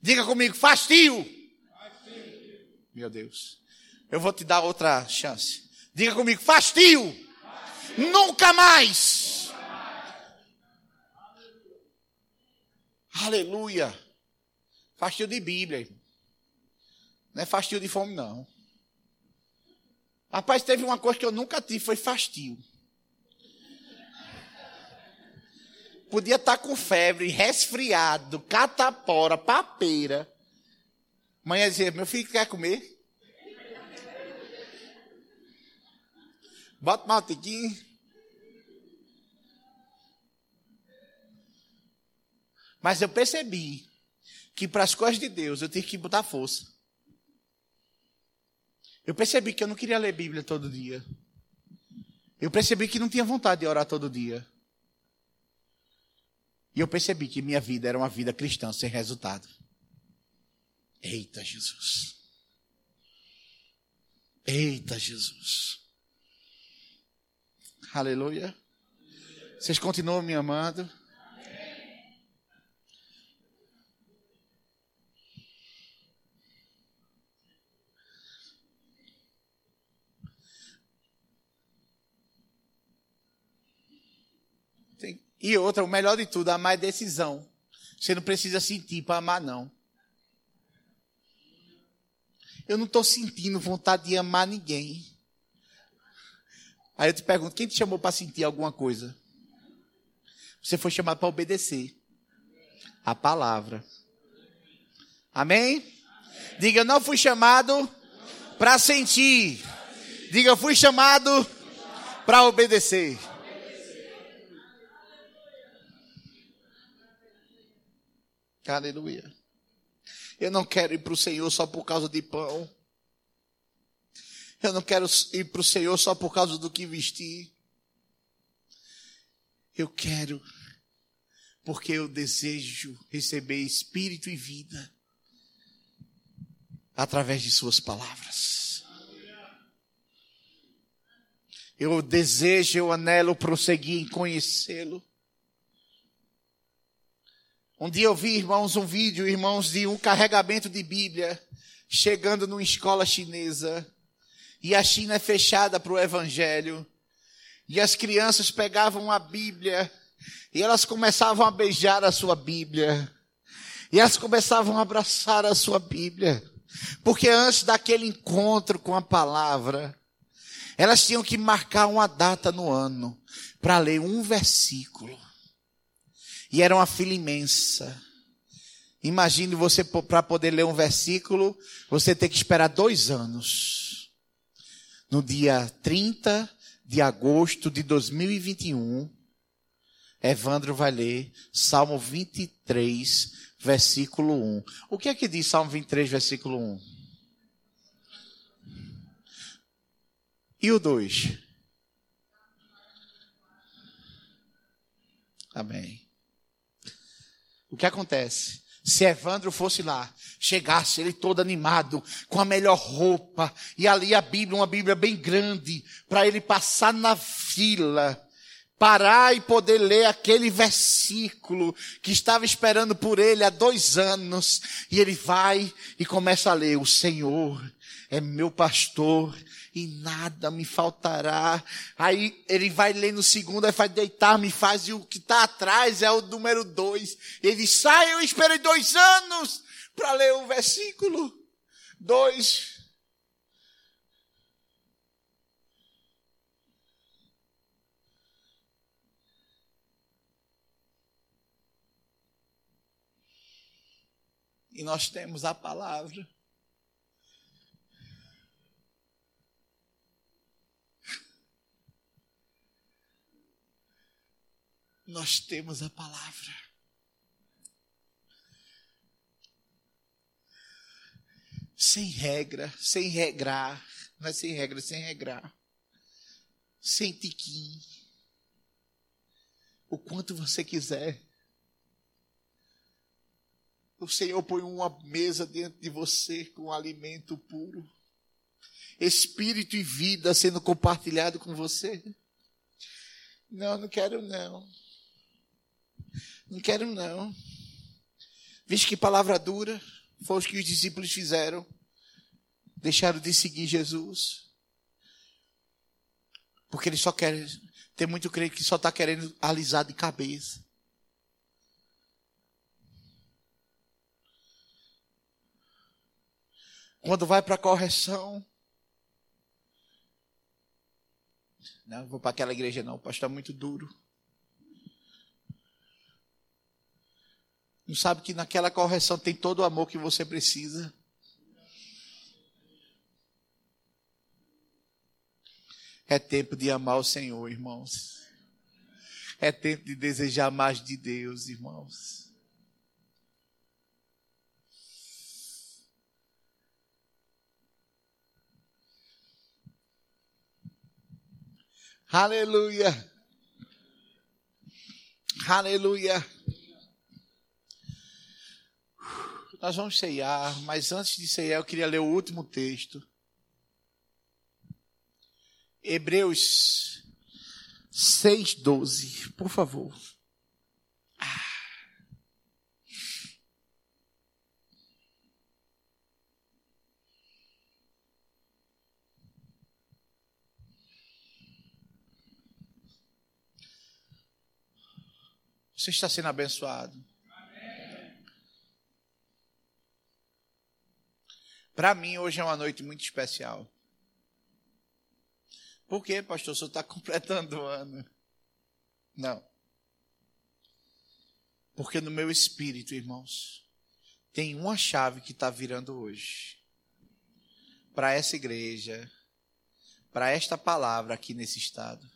Diga comigo, fastio. Meu Deus. Eu vou te dar outra chance. Diga comigo, fastio. Nunca mais. Aleluia. Fastio de Bíblia. Não é fastio de fome, não. Rapaz, teve uma coisa que eu nunca tive, foi fastio. Podia estar com febre, resfriado, catapora, papeira. Mãe dizia, meu filho quer comer? Manteiguinha. Mas eu percebi que para as coisas de Deus eu tinha que botar força. Eu percebi que eu não queria ler Bíblia todo dia. Eu percebi que não tinha vontade de orar todo dia. E eu percebi que minha vida era uma vida cristã sem resultado. Eita Jesus. Eita Jesus. Aleluia. Vocês continuam me amando? E outra, o melhor de tudo, amar é decisão. Você não precisa sentir para amar, não. Eu não estou sentindo vontade de amar ninguém. Aí eu te pergunto, quem te chamou para sentir alguma coisa? Você foi chamado para obedecer a palavra. Amém? Diga, eu não fui chamado para sentir. Diga, eu fui chamado para obedecer. Aleluia. Eu não quero ir para o Senhor só por causa de pão. Eu não quero ir para o Senhor só por causa do que vestir. Eu quero, porque eu desejo receber espírito e vida através de Suas palavras. Eu desejo, eu anelo prosseguir em conhecê-lo. Um dia eu vi, irmãos, um vídeo, irmãos, de um carregamento de Bíblia chegando numa escola chinesa e a China é fechada para o Evangelho. E as crianças pegavam a Bíblia e elas começavam a beijar a sua Bíblia. E elas começavam a abraçar a sua Bíblia. Porque antes daquele encontro com a palavra, elas tinham que marcar uma data no ano para ler um versículo. E era uma fila imensa. Imagine você, para poder ler um versículo, você ter que esperar dois anos no dia 30 de agosto de 2021, Evandro vai ler Salmo 23, versículo 1. O que é que diz Salmo 23, versículo 1? E o 2? Amém. O que acontece? Se Evandro fosse lá, chegasse ele todo animado, com a melhor roupa, e ali a Bíblia, uma Bíblia bem grande, para ele passar na fila, parar e poder ler aquele versículo que estava esperando por ele há dois anos, e ele vai e começa a ler: O Senhor é meu pastor e nada me faltará. Aí ele vai ler no segundo, aí faz deitar-me, faz, e o que está atrás é o número dois. Ele sai, eu esperei dois anos para ler o versículo dois. E nós temos a palavra. Nós temos a palavra. Sem regra, sem regrar. Não é sem regra, sem regrar. Sem tiquim. O quanto você quiser. O Senhor põe uma mesa dentro de você com alimento puro. Espírito e vida sendo compartilhado com você. Não, não quero não. Não quero não. Vixe que palavra dura. Foi o que os discípulos fizeram. Deixaram de seguir Jesus. Porque eles só querem. Tem muito crente que só está querendo alisar de cabeça. Quando vai para a correção. Não, vou para aquela igreja não, o pastor é muito duro. Não sabe que naquela correção tem todo o amor que você precisa. É tempo de amar o Senhor, irmãos. É tempo de desejar mais de Deus, irmãos. Aleluia. Aleluia. Nós vamos ceiar, mas antes de ceiar, eu queria ler o último texto. Hebreus 6,12, por favor. Você está sendo abençoado. Para mim, hoje é uma noite muito especial. Por quê, pastor? O senhor está <laughs> completando o ano. Não. Porque no meu espírito, irmãos, tem uma chave que está virando hoje. Para essa igreja, para esta palavra aqui nesse estado.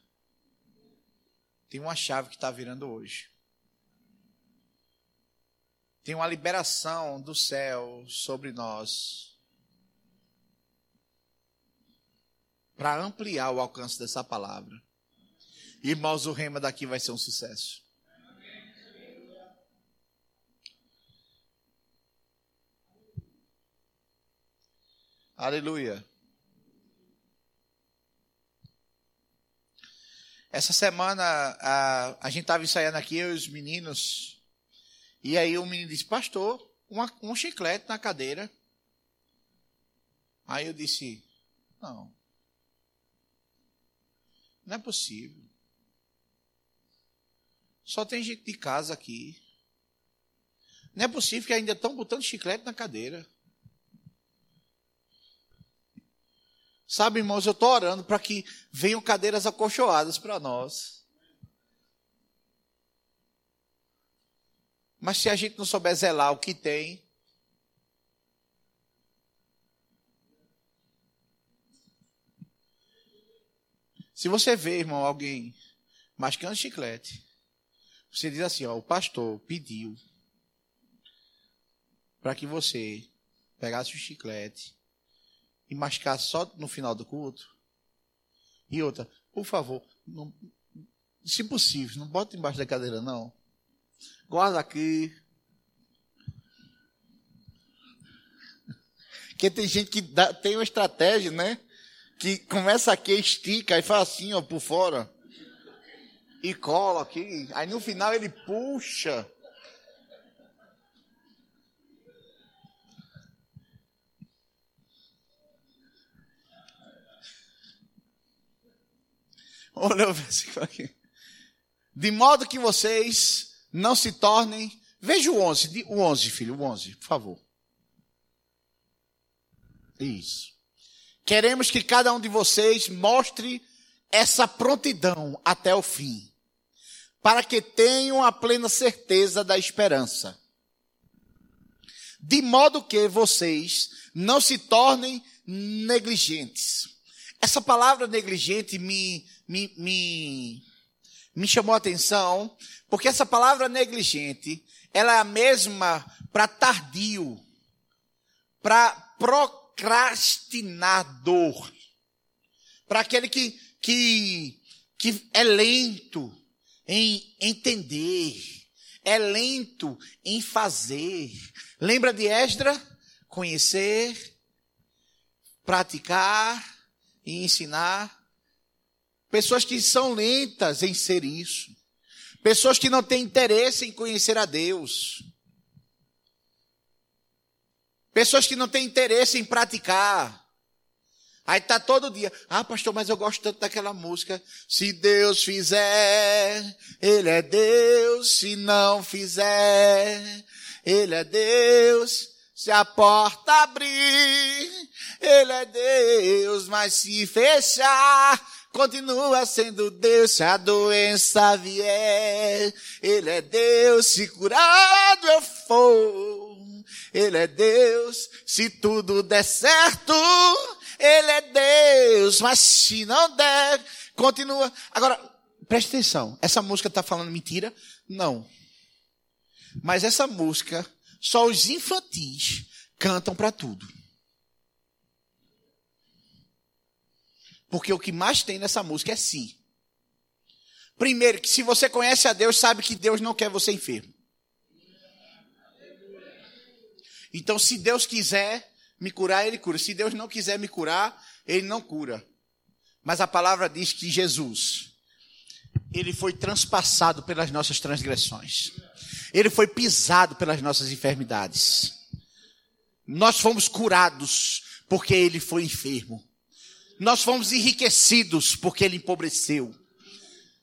Tem uma chave que está virando hoje. Tem uma liberação do céu sobre nós para ampliar o alcance dessa palavra. Irmãos, o rema daqui vai ser um sucesso. Aleluia. Essa semana a, a gente estava ensaiando aqui, eu e os meninos, e aí o menino disse, pastor, uma, um chiclete na cadeira. Aí eu disse, não, não é possível. Só tem gente de casa aqui. Não é possível que ainda estão botando chiclete na cadeira. Sabe, irmãos, eu estou orando para que venham cadeiras acolchoadas para nós. Mas se a gente não souber zelar o que tem, Se você vê, irmão, alguém mascando chiclete, você diz assim: ó, o pastor pediu para que você pegasse o chiclete e mascasse só no final do culto. E outra, por favor, não, se possível, não bota embaixo da cadeira, não. Guarda aqui. <laughs> Porque tem gente que dá, tem uma estratégia, né? Que começa aqui, estica e faz assim, ó, por fora. E cola aqui. Aí no final ele puxa. <laughs> Olha o versículo aqui. De modo que vocês não se tornem. Veja o 11, o 11, filho, o 11, por favor. Isso. Queremos que cada um de vocês mostre essa prontidão até o fim, para que tenham a plena certeza da esperança. de modo que vocês não se tornem negligentes. Essa palavra negligente me, me, me, me chamou a atenção, porque essa palavra negligente, ela é a mesma para tardio, para procrastinador, para aquele que, que, que é lento em entender, é lento em fazer. Lembra de Esdra? Conhecer, praticar e ensinar. Pessoas que são lentas em ser isso. Pessoas que não têm interesse em conhecer a Deus. Pessoas que não têm interesse em praticar. Aí tá todo dia, ah, pastor, mas eu gosto tanto daquela música. Se Deus fizer, Ele é Deus. Se não fizer, Ele é Deus. Se a porta abrir, Ele é Deus. Mas se fechar, continua sendo Deus. Se a doença vier, Ele é Deus. Se curado eu for, Ele é Deus. Se tudo der certo, ele é Deus, mas se não der, continua. Agora, preste atenção. Essa música está falando mentira? Não. Mas essa música, só os infantis cantam para tudo. Porque o que mais tem nessa música é si. Primeiro, que se você conhece a Deus, sabe que Deus não quer você enfermo. Então, se Deus quiser, me curar, ele cura. Se Deus não quiser me curar, ele não cura. Mas a palavra diz que Jesus, ele foi transpassado pelas nossas transgressões. Ele foi pisado pelas nossas enfermidades. Nós fomos curados porque ele foi enfermo. Nós fomos enriquecidos porque ele empobreceu.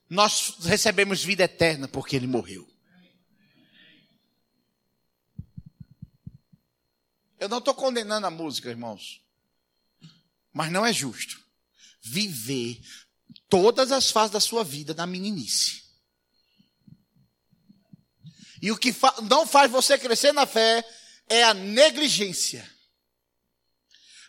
Nós recebemos vida eterna porque ele morreu. Eu não estou condenando a música, irmãos. Mas não é justo viver todas as fases da sua vida na meninice. E o que fa não faz você crescer na fé é a negligência.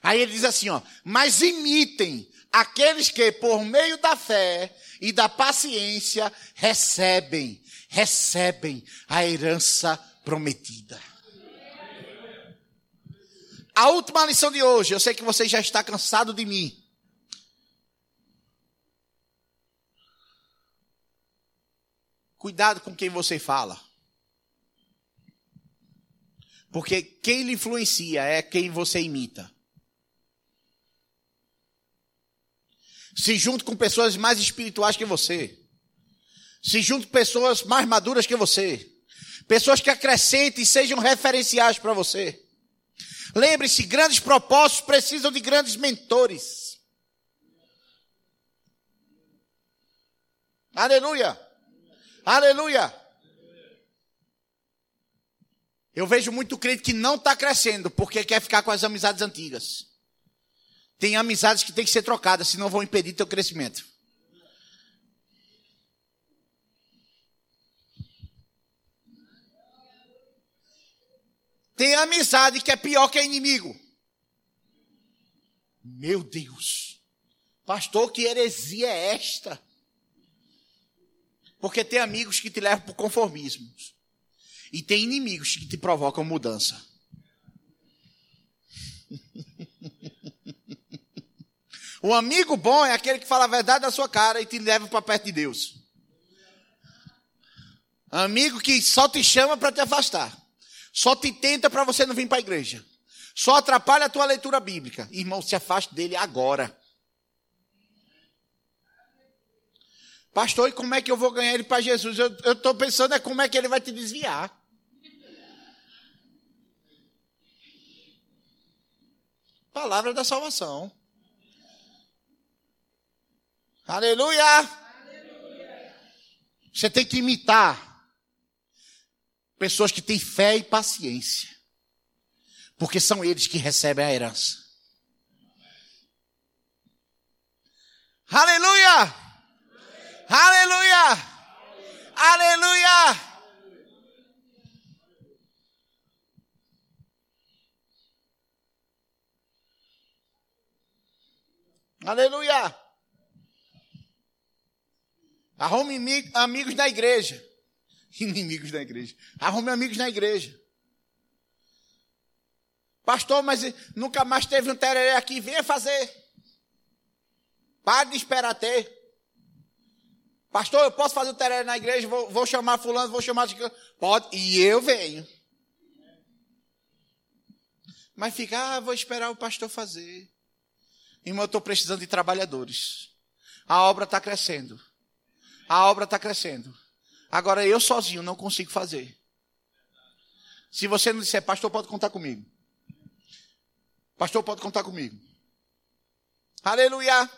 Aí ele diz assim, ó, mas imitem aqueles que por meio da fé e da paciência recebem, recebem a herança prometida. A última lição de hoje, eu sei que você já está cansado de mim. Cuidado com quem você fala. Porque quem lhe influencia é quem você imita. Se junte com pessoas mais espirituais que você. Se junte com pessoas mais maduras que você. Pessoas que acrescentem e sejam referenciais para você. Lembre-se, grandes propósitos precisam de grandes mentores. Aleluia! Aleluia! Eu vejo muito crente que não está crescendo porque quer ficar com as amizades antigas. Tem amizades que têm que ser trocadas, senão vão impedir teu crescimento. Tem amizade que é pior que inimigo. Meu Deus. Pastor, que heresia é esta? Porque tem amigos que te levam para o conformismo. E tem inimigos que te provocam mudança. o <laughs> amigo bom é aquele que fala a verdade da sua cara e te leva para perto de Deus. Amigo que só te chama para te afastar. Só te tenta para você não vir para a igreja. Só atrapalha a tua leitura bíblica. Irmão, se afaste dele agora. Pastor, e como é que eu vou ganhar ele para Jesus? Eu estou pensando é como é que ele vai te desviar. Palavra da salvação. Aleluia. Aleluia. Você tem que imitar pessoas que têm fé e paciência, porque são eles que recebem a herança. Aleluia! Aleluia! Aleluia! Aleluia! Arrume amigos na igreja. Inimigos da igreja. Arrume amigos na igreja. Pastor, mas nunca mais teve um tereré aqui. Venha fazer. Pare de esperar ter. Pastor, eu posso fazer o tereré na igreja? Vou, vou chamar fulano, vou chamar... Pode. E eu venho. Mas fica, ah, vou esperar o pastor fazer. Irmão, eu estou precisando de trabalhadores. A obra está crescendo. A obra está crescendo. Agora eu sozinho não consigo fazer. Se você não disser, pastor, pode contar comigo. Pastor, pode contar comigo. Aleluia.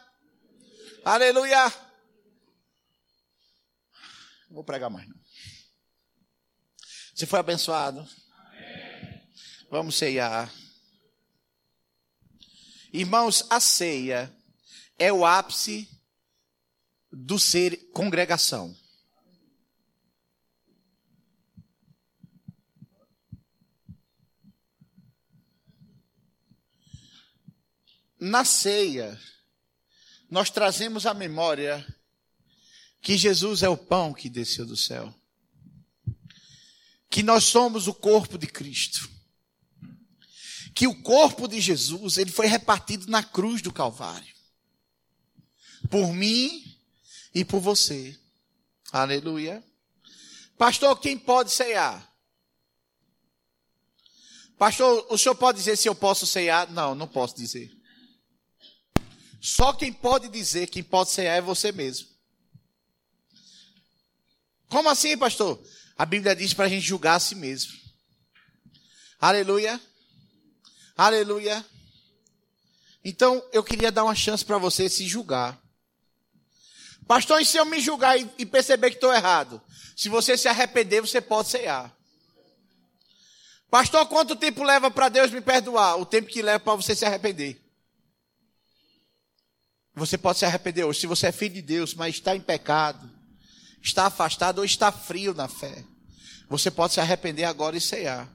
Aleluia. Não vou pregar mais, não. Você foi abençoado? Amém. Vamos ceiar. Irmãos, a ceia é o ápice do ser congregação. Na ceia, nós trazemos a memória que Jesus é o pão que desceu do céu. Que nós somos o corpo de Cristo. Que o corpo de Jesus, ele foi repartido na cruz do Calvário. Por mim e por você. Aleluia. Pastor, quem pode ceiar? Pastor, o senhor pode dizer se eu posso ceiar? Não, não posso dizer. Só quem pode dizer quem pode ceiar é você mesmo. Como assim, pastor? A Bíblia diz para a gente julgar a si mesmo. Aleluia. Aleluia. Então, eu queria dar uma chance para você se julgar. Pastor, e se eu me julgar e, perceber que estou errado? Se você se arrepender, você pode ceiar. Pastor, quanto tempo leva para Deus me perdoar? O tempo que leva para você se arrepender. Você pode se arrepender hoje. Se você é filho de Deus, mas está em pecado, está afastado ou está frio na fé, você pode se arrepender agora e cear.